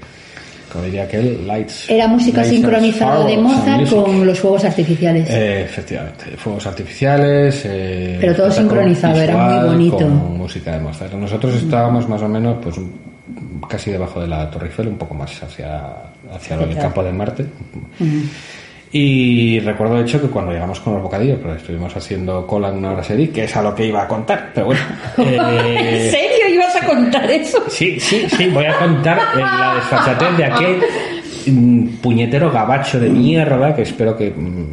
como diría aquel, Lights. Era música Lights sincronizada de Mozart con los fuegos artificiales. Eh, efectivamente, fuegos artificiales. eh, Pero todo sincronizado, era muy bonito. Con música de Mozart. Nosotros estábamos más o menos, pues casi debajo de la Torre Eiffel, un poco más hacia, hacia el campo de Marte. Y recuerdo de hecho que cuando llegamos con los bocadillos, pues estuvimos haciendo cola en una brasserie, que es a lo que iba a contar, pero bueno. <laughs> ¿En eh, serio ibas a contar eso? Sí, sí, sí, voy a contar eh, la desfachatez de aquel mm, puñetero gabacho de mierda que espero que mm,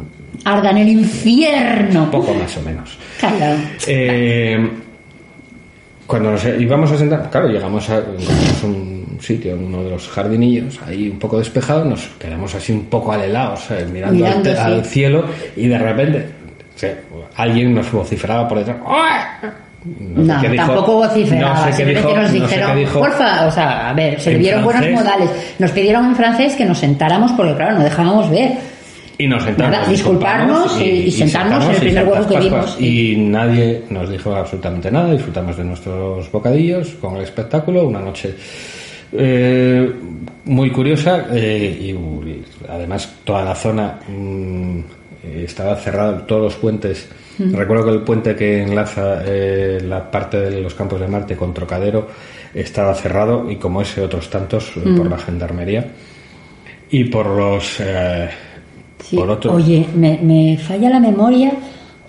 Arda en el infierno. poco más o menos. Calla. Eh, cuando nos íbamos a sentar, claro, llegamos a encontramos un sitio uno de los jardinillos, ahí un poco despejado, nos quedamos así un poco alelados, ¿sabes? mirando, Mirando, al, sí. al cielo y de repente o sea, alguien nos vociferaba por detrás. No sé tampoco vociferaba. No sé qué simplemente dijo, nos no sé dijeron, qué dijo. porfa, o sea, a ver, se vieron buenos modales. Nos pidieron en francés que nos sentáramos porque, claro, no dejábamos ver. Y nos sentamos, disculparnos y- y sentarnos en el primer hueco que vimos, Y nadie nos dijo absolutamente nada, disfrutamos de nuestros bocadillos con el espectáculo, una noche eh, muy curiosa eh, y, además toda la zona mm, estaba cerrada, todos los puentes. Recuerdo que el puente que enlaza eh, la parte de los campos de Marte con Trocadero estaba cerrado y como ese otros tantos eh, por la gendarmería y por los eh, Sí. por otro Oye, me, me falla la memoria.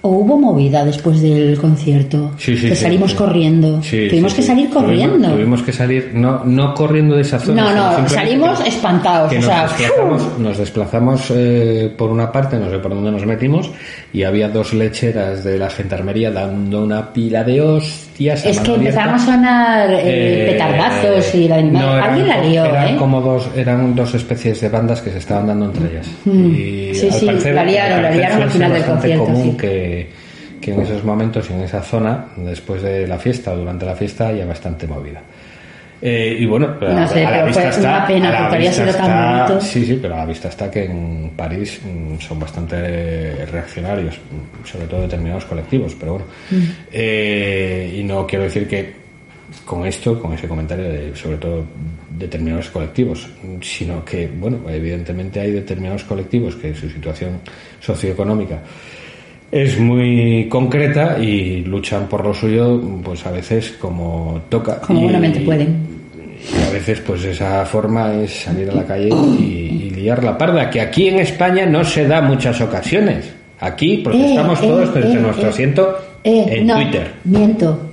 ¿O hubo movida después del concierto? Sí, sí, que salimos sí. corriendo. Sí, Tuvimos que salir corriendo. Tuvimos, que salir, no, no corriendo de esa zona. No, no, salimos que- espantados, que o nos sea, desplazamos, nos desplazamos eh, por una parte, no sé por dónde nos metimos, y había dos lecheras de la gendarmería dando una pila de hostias. Es que empezaron a sonar eh, Eh, petardazos y la no, Alguien la lió, eran ¿eh? como dos, eran dos especies de bandas que se estaban dando entre ellas. Y Mm. Sí, al sí, la liaron, la parecer liaron al final del concierto, común. Que, que en esos momentos y en esa zona, después de la fiesta o durante la fiesta, haya bastante movida. Eh, y bueno, pero No sé, a la pero vista está, una pena, a la vista sido tan está- bonito. Sí, sí, pero a la vista está que en París mm, son bastante reaccionarios, mm, sobre todo determinados colectivos, pero bueno. Eh, y no quiero decir que con esto, con ese comentario de sobre todo determinados colectivos, sino que, bueno, evidentemente hay determinados colectivos que su situación socioeconómica es muy concreta y luchan por lo suyo, pues a veces como toca. Como Y- buenamente pueden. y a veces, pues esa forma es salir a la calle y, y liar la parda, que aquí en España no se da muchas ocasiones. Aquí protestamos Eh, todos eh, desde eh, nuestro eh, asiento eh, en no, Twitter. Miento.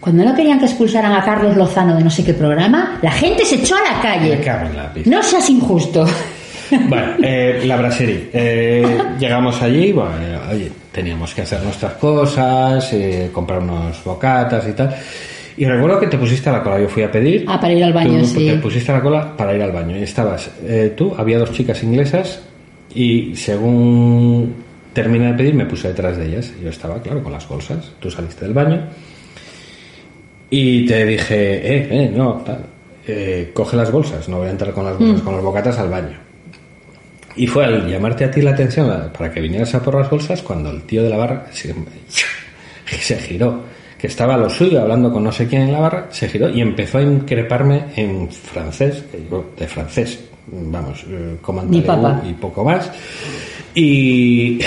Cuando no querían que expulsaran a Carlos Lozano de no sé qué programa, la gente se echó a la Me calle. cago en la. No seas injusto. Bueno, eh, la brasserie. Eh, llegamos allí, bueno, oye, teníamos que hacer nuestras cosas, eh, comprar unos bocatas y tal. Y recuerdo que te pusiste a la cola. Yo fui a pedir. Ah, para ir al baño, tú sí. Te pusiste a la cola para ir al baño. Y estabas eh, tú, había dos chicas inglesas y según terminé de pedir me puse detrás de ellas. Yo estaba, claro, con las bolsas. Tú saliste del baño y te dije, eh, eh, no, tal, eh, coge las bolsas. No voy a entrar con las Mm. bolsas, con los bocatas al baño. Y fue al llamarte a ti la atención para que vinieras a por las bolsas cuando el tío de la barra se, <laughs> se giró, que estaba a lo suyo hablando con no sé quién en la barra, se giró y empezó a increparme en francés, de francés, vamos, eh, comandé y poco más. Y,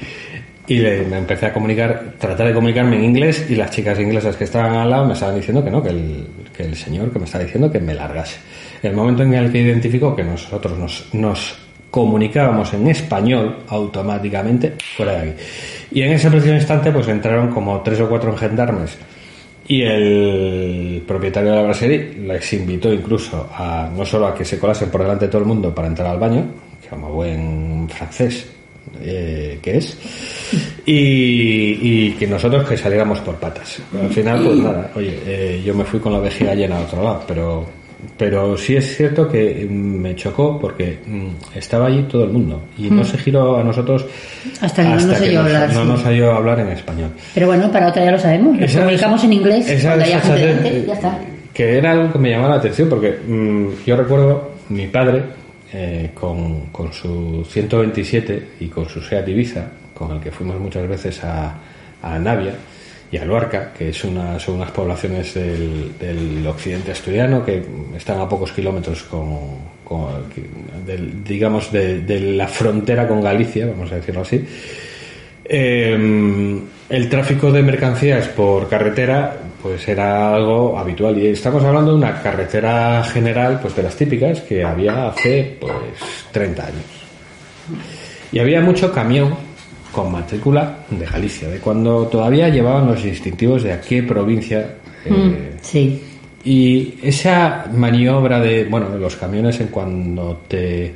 <laughs> y le- me empecé a comunicar, tratar de comunicarme en inglés y las chicas inglesas que estaban al lado me estaban diciendo que no, que el, que el señor que me estaba diciendo que me largase. El momento en el que identificó que nosotros nos, nos comunicábamos en español automáticamente fuera de aquí. Y en ese preciso instante pues entraron como tres o cuatro gendarmes y el propietario de la brasserie les invitó incluso a no solo a que se colasen por delante de todo el mundo para entrar al baño, como buen francés eh, que es, y, y que nosotros que saliéramos por patas. Al final, pues nada, oye, eh, yo me fui con la vejiga llena a otro lado, pero pero sí es cierto que mm, me chocó porque mm, estaba allí todo el mundo y no se giró a nosotros Hasta que no nos oyó nos- hablar, no sí. nos oyó hablar en español. Pero bueno, para otra ya lo sabemos. Nos Esa- comunicamos en inglés esa cuando haya gente delante, eh, ya está. Que era algo que me llamaba la atención porque mm, yo recuerdo mi padre eh, con, con su 127 y con su Seat Ibiza, con el que fuimos muchas veces a, a Navia y a Luarca, que son unas poblaciones del, occidente asturiano que están a pocos kilómetros digamos de, la frontera con Galicia, vamos a decirlo así. Eh, el tráfico de mercancías por carretera pues era algo habitual y estamos hablando de una carretera general pues de las típicas que había hace pues 30 años y había mucho camión con matrícula de Galicia de cuando todavía llevaban los distintivos de a qué provincia eh, Mm, sí. y esa maniobra de, bueno, de los camiones en cuando te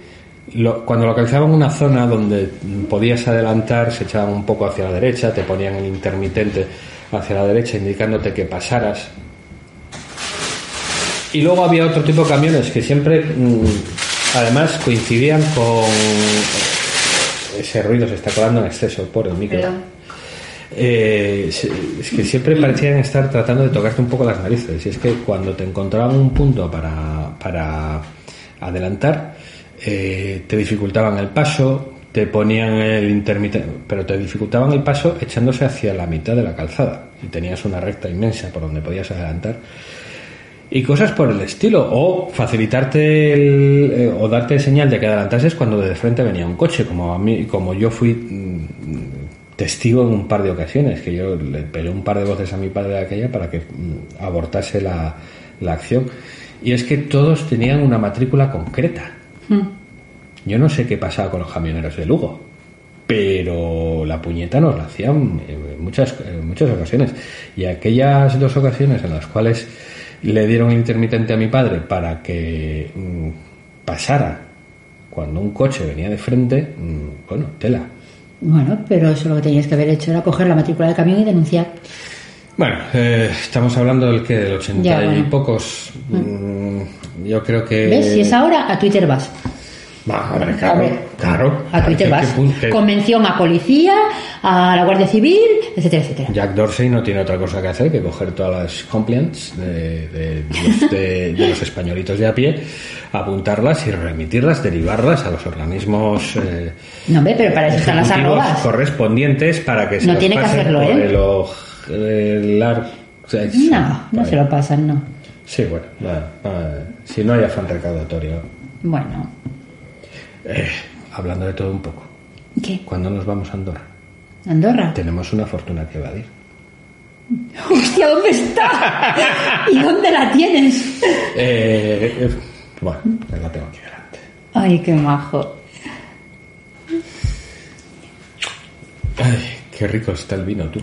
lo- cuando localizaban una zona donde podías adelantar, se echaban un poco hacia la derecha, te ponían el intermitente hacia la derecha indicándote que pasaras. Y luego había otro tipo de camiones que siempre, mm, además, coincidían con ese ruido se está colando en exceso por el micro. Eh, es que siempre parecían estar tratando de tocarte un poco las narices. Y es que cuando te encontraban un punto para, para adelantar, eh, te dificultaban el paso, te ponían el intermitente, pero te dificultaban el paso echándose hacia la mitad de la calzada. Y tenías una recta inmensa por donde podías adelantar. Y cosas por el estilo. O facilitarte el- eh, o darte señal de que adelantases cuando de frente venía un coche. Como a mí, como yo fui mm, testigo en un par de ocasiones, que yo le pegué un par de voces a mi padre de aquella para que mm, abortase la, la acción. Y es que todos tenían una matrícula concreta. Yo no sé qué pasaba con los camioneros de Lugo, pero la puñeta nos la hacían en muchas, en muchas ocasiones. Y aquellas dos ocasiones en las cuales le dieron el intermitente a mi padre para que mm, pasara cuando un coche venía de frente, mm, bueno, tela. Bueno, pero eso lo que tenías que haber hecho era coger la matrícula del camión y denunciar. Bueno, eh, estamos hablando del que del 80 Ya, y pocos. mm, yo creo que. ¿Ves? Si es ahora, a Twitter vas. Va, a ver, claro, claro. A Twitter ¿Qué- vas. Convención a policía, a la Guardia Civil, etcétera, etcétera. Jack Dorsey no tiene otra cosa que hacer que coger todas las complaints de, de- los, de- de los españolitos de a pie, apuntarlas y remitirlas, derivarlas a los organismos eh, No, hombre, pero para eso están las arrobas. correspondientes para que se No tiene que hacerlo, ¿eh? el ar- No, no se lo pasan, no. Sí, bueno, nada, nada, si no hay afán recaudatorio. Bueno, Eh, hablando de todo un poco, ¿qué? cuando nos vamos a Andorra? ¿Andorra? Tenemos una fortuna que evadir. ¡Hostia, ¿dónde está? ¿Y dónde la tienes? Eh, eh, bueno, la tengo aquí delante. Ay, qué majo. Ay, qué rico está el vino, tú.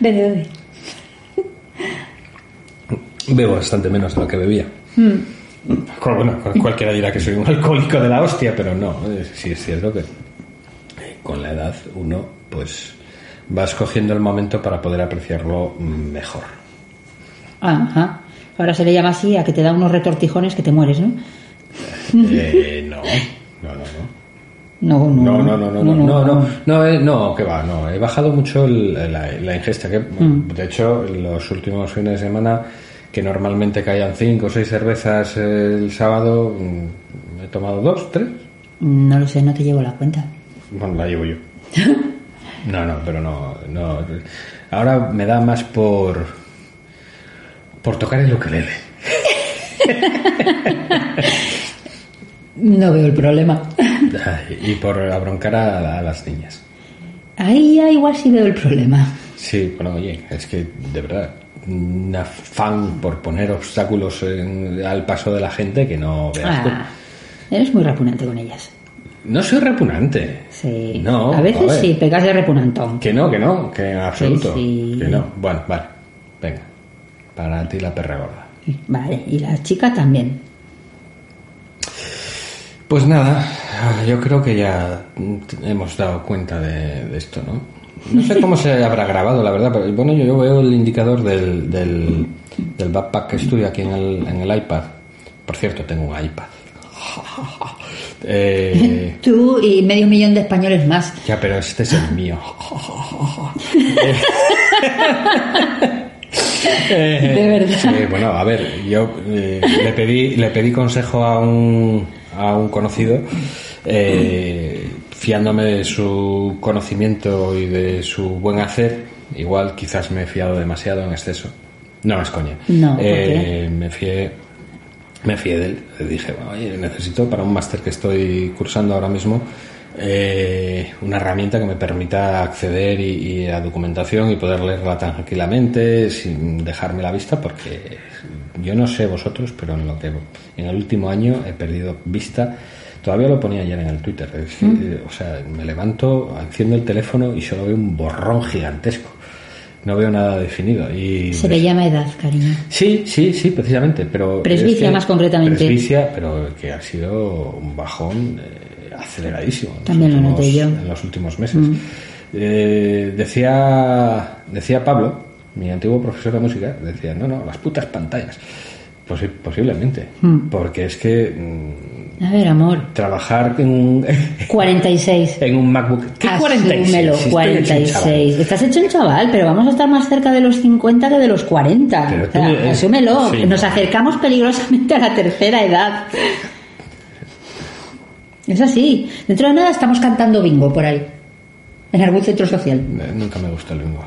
Bebe, bebe. Bebo bastante menos de lo que bebía. Cu- Bueno, cualquiera dirá que soy un <laughs> alcohólico de la hostia, pero no. eh, Sí es cierto que con la edad uno, pues, va escogiendo el momento para poder apreciarlo mm, mejor. Ajá. Ahora se le llama así a que te da unos retortijones que te mueres, ¿no? Eh, no, no, no, no. No, No, no, no, no, no, no, no, no, eh, no, que va, no, he bajado mucho el- la, la ingesta, que de hecho los últimos fines de semana que normalmente caían cinco o seis cervezas el sábado, mm, he tomado dos, tres, No lo sé, no te llevo la cuenta. bueno, la llevo yo. No, no, pero no, no, ahora me da más por, por tocar el ukelele. No veo el problema. Y por abroncar a, a las niñas. Ahí ya igual sí veo el problema. Sí, bueno, oye, es que de verdad, un afán por poner obstáculos en- al paso de la gente que no veas tú. Ah, eres muy repugnante con ellas. No soy repugnante. Sí. No, A veces sí, pegas de repugnantón. Que no, que no, que en absoluto. sí. Que no. Bueno, vale. Venga. Para ti la perra gorda. Vale, y la chica también. Pues nada, yo creo que ya hemos dado cuenta de, de esto, ¿no? No sé cómo se habrá grabado, la verdad, pero bueno, yo, yo veo el indicador del, del, del backpack que estoy aquí en el, en el iPad. Por cierto, tengo un iPad. <laughs> Eh, <laughs> Tú y medio millón de españoles más. ya, pero este es el mío. <laughs> Eh, De verdad. sí, bueno, a ver, yo eh, le pedí le pedí consejo a un a un conocido eh, fiándome de su conocimiento y de su buen hacer. Igual quizás me he fiado demasiado en exceso. No es coña. No, ¿por Eh, me fié me fié de él. Le dije, bueno, oye, necesito para un máster que estoy cursando ahora mismo eh, una herramienta que me permita acceder y, y a documentación y poder leerla tranquilamente sin dejarme la vista porque yo no sé vosotros, pero en lo que en el último año he perdido vista. Todavía lo ponía ayer en el Twitter. es que, eh, O sea, me levanto, enciendo el teléfono y solo veo un borrón gigantesco. No veo nada definido. Y Se le llama edad, cariño. Sí, sí, sí, precisamente, pero... Presbicia, es que- más concretamente. Presbicia, pero que ha sido un bajón eh, aceleradísimo. También lo noté yo. Mm. En los últimos meses. Eh, decía, decía Pablo, mi antiguo profesor de música, decía, no, no, las putas pantallas. Pues posiblemente, Mm. porque es que mm, A ver, amor. trabajar en un, <laughs> 46. en un MacBook... ¿Qué 46? Asúmelo, Si estoy hecho un chaval. 46. Estás hecho un chaval, pero vamos a estar más cerca de los 50 que de los 40. Pero O sea, tú, eh, asúmelo. sí, Nos no. acercamos peligrosamente a la tercera edad. Es así. Dentro de nada estamos cantando bingo por ahí. En algún centro social. Eh, Nunca me gustó el bingo.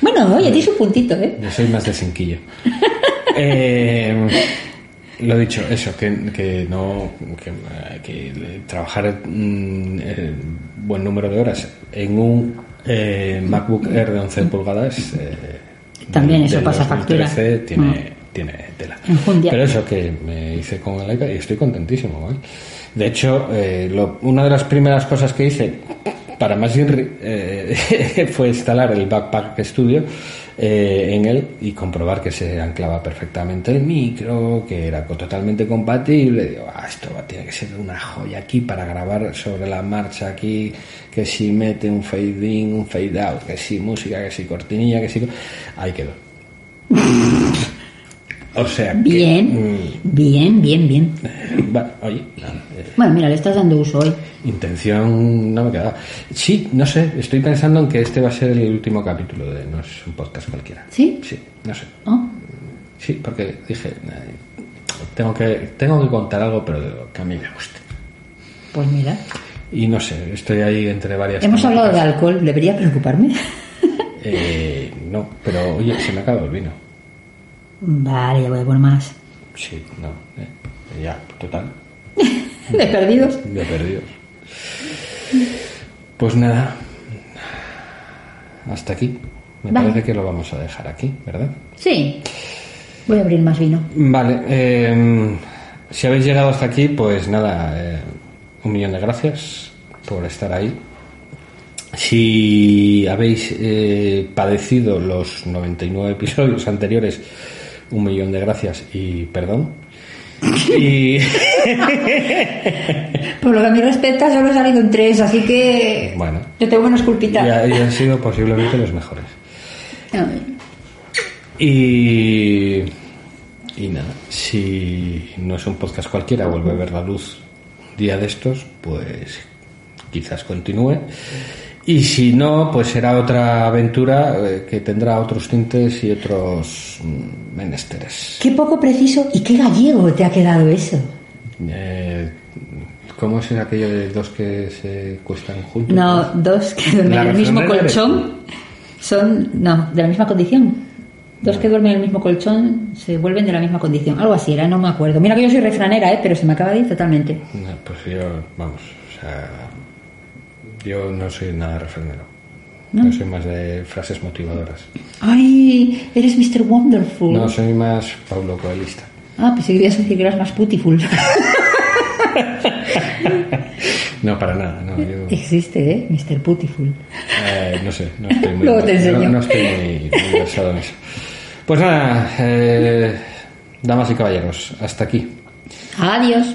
Bueno, oye, tiene su puntito, ¿eh? Yo soy más de cinquillo. <laughs> Eh, lo dicho, eso, que, que no. que, eh, que trabajar mm, eh, buen número de horas en un eh, MacBook Air de 11 pulgadas. eh, También eso pasa 2013 factura. Tiene, Mm. tiene tela. Enjundia. Pero eso que me hice con el iPad y estoy contentísimo. ¿vale? De hecho, eh, lo- una de las primeras cosas que hice para más eh, <laughs> fue instalar el Backpack Studio eh, en él y comprobar que se anclaba perfectamente el micro, que era totalmente compatible. Digo, ah, esto tiene que ser una joya aquí para grabar sobre la marcha aquí, que si mete un fade in, un fade out, que si música, que si cortinilla, que si... Ahí quedó. <laughs> O sea, que, Bien, bien, bien, bien. <laughs> mm, bueno, oye, Bueno, mira, le estás dando uso hoy. intención no me quedaba. Sí, no sé, estoy pensando en que este va a ser el último capítulo de No es un podcast cualquiera. ¿Sí? Sí, no sé. Oh, Sí, porque dije, eh, tengo que, tengo que contar algo, pero que a mí me guste. pues mira. Y no sé, estoy ahí entre varias. Hemos hablado de alcohol, ¿debería preocuparme? Eh, no, pero oye, se me acaba el vino. Vale, voy a poner más. Sí, no, eh, ya, total, <laughs> De perdidos. de perdidos. Pues nada, hasta aquí. Me Vale. parece que lo vamos a dejar aquí, ¿verdad? Sí. Voy a abrir más vino. Vale, eh, si habéis llegado hasta aquí, pues nada, eh, un millón de gracias por estar ahí. Si habéis eh, padecido los 99 episodios <laughs> anteriores, un millón de gracias y perdón. Y <laughs> Por lo que a mí respecta, solo he salido en tres, así que. Bueno. Yo tengo unas culpitas. ya, ya han sido posiblemente los mejores. Y, y nada, si no es un podcast cualquiera, vuelve a ver la luz un día de estos, pues quizás continúe. Y si no, pues será otra aventura eh, que tendrá otros tintes y otros mm, menesteres. Qué poco preciso y qué gallego te ha quedado eso. Eh, ¿Cómo es aquello de dos que se cuestan juntos? No, dos que duermen en el mismo colchón son. No, de la misma condición. Dos que duermen en el mismo colchón se vuelven de la misma condición. Algo así era, no me acuerdo. Mira que yo soy refranera, ¿eh? pero se me acaba de ir totalmente. No, pues yo, vamos, o sea, yo no soy nada refrenero. ¿No? Yo soy más de frases motivadoras. ¡Ay! Eres Mr. Wonderful. No, soy más Paulo Coelista. Ah, pues si querías decir que eras más putiful. <laughs> No, para nada, no, yo, Existe, ¿eh? Mr. Putiful. eh, no sé, no estoy <laughs> muy, Luego te enseño. no, no estoy muy, muy versado en eso. Pues nada, eh, damas y caballeros, hasta aquí. Adiós.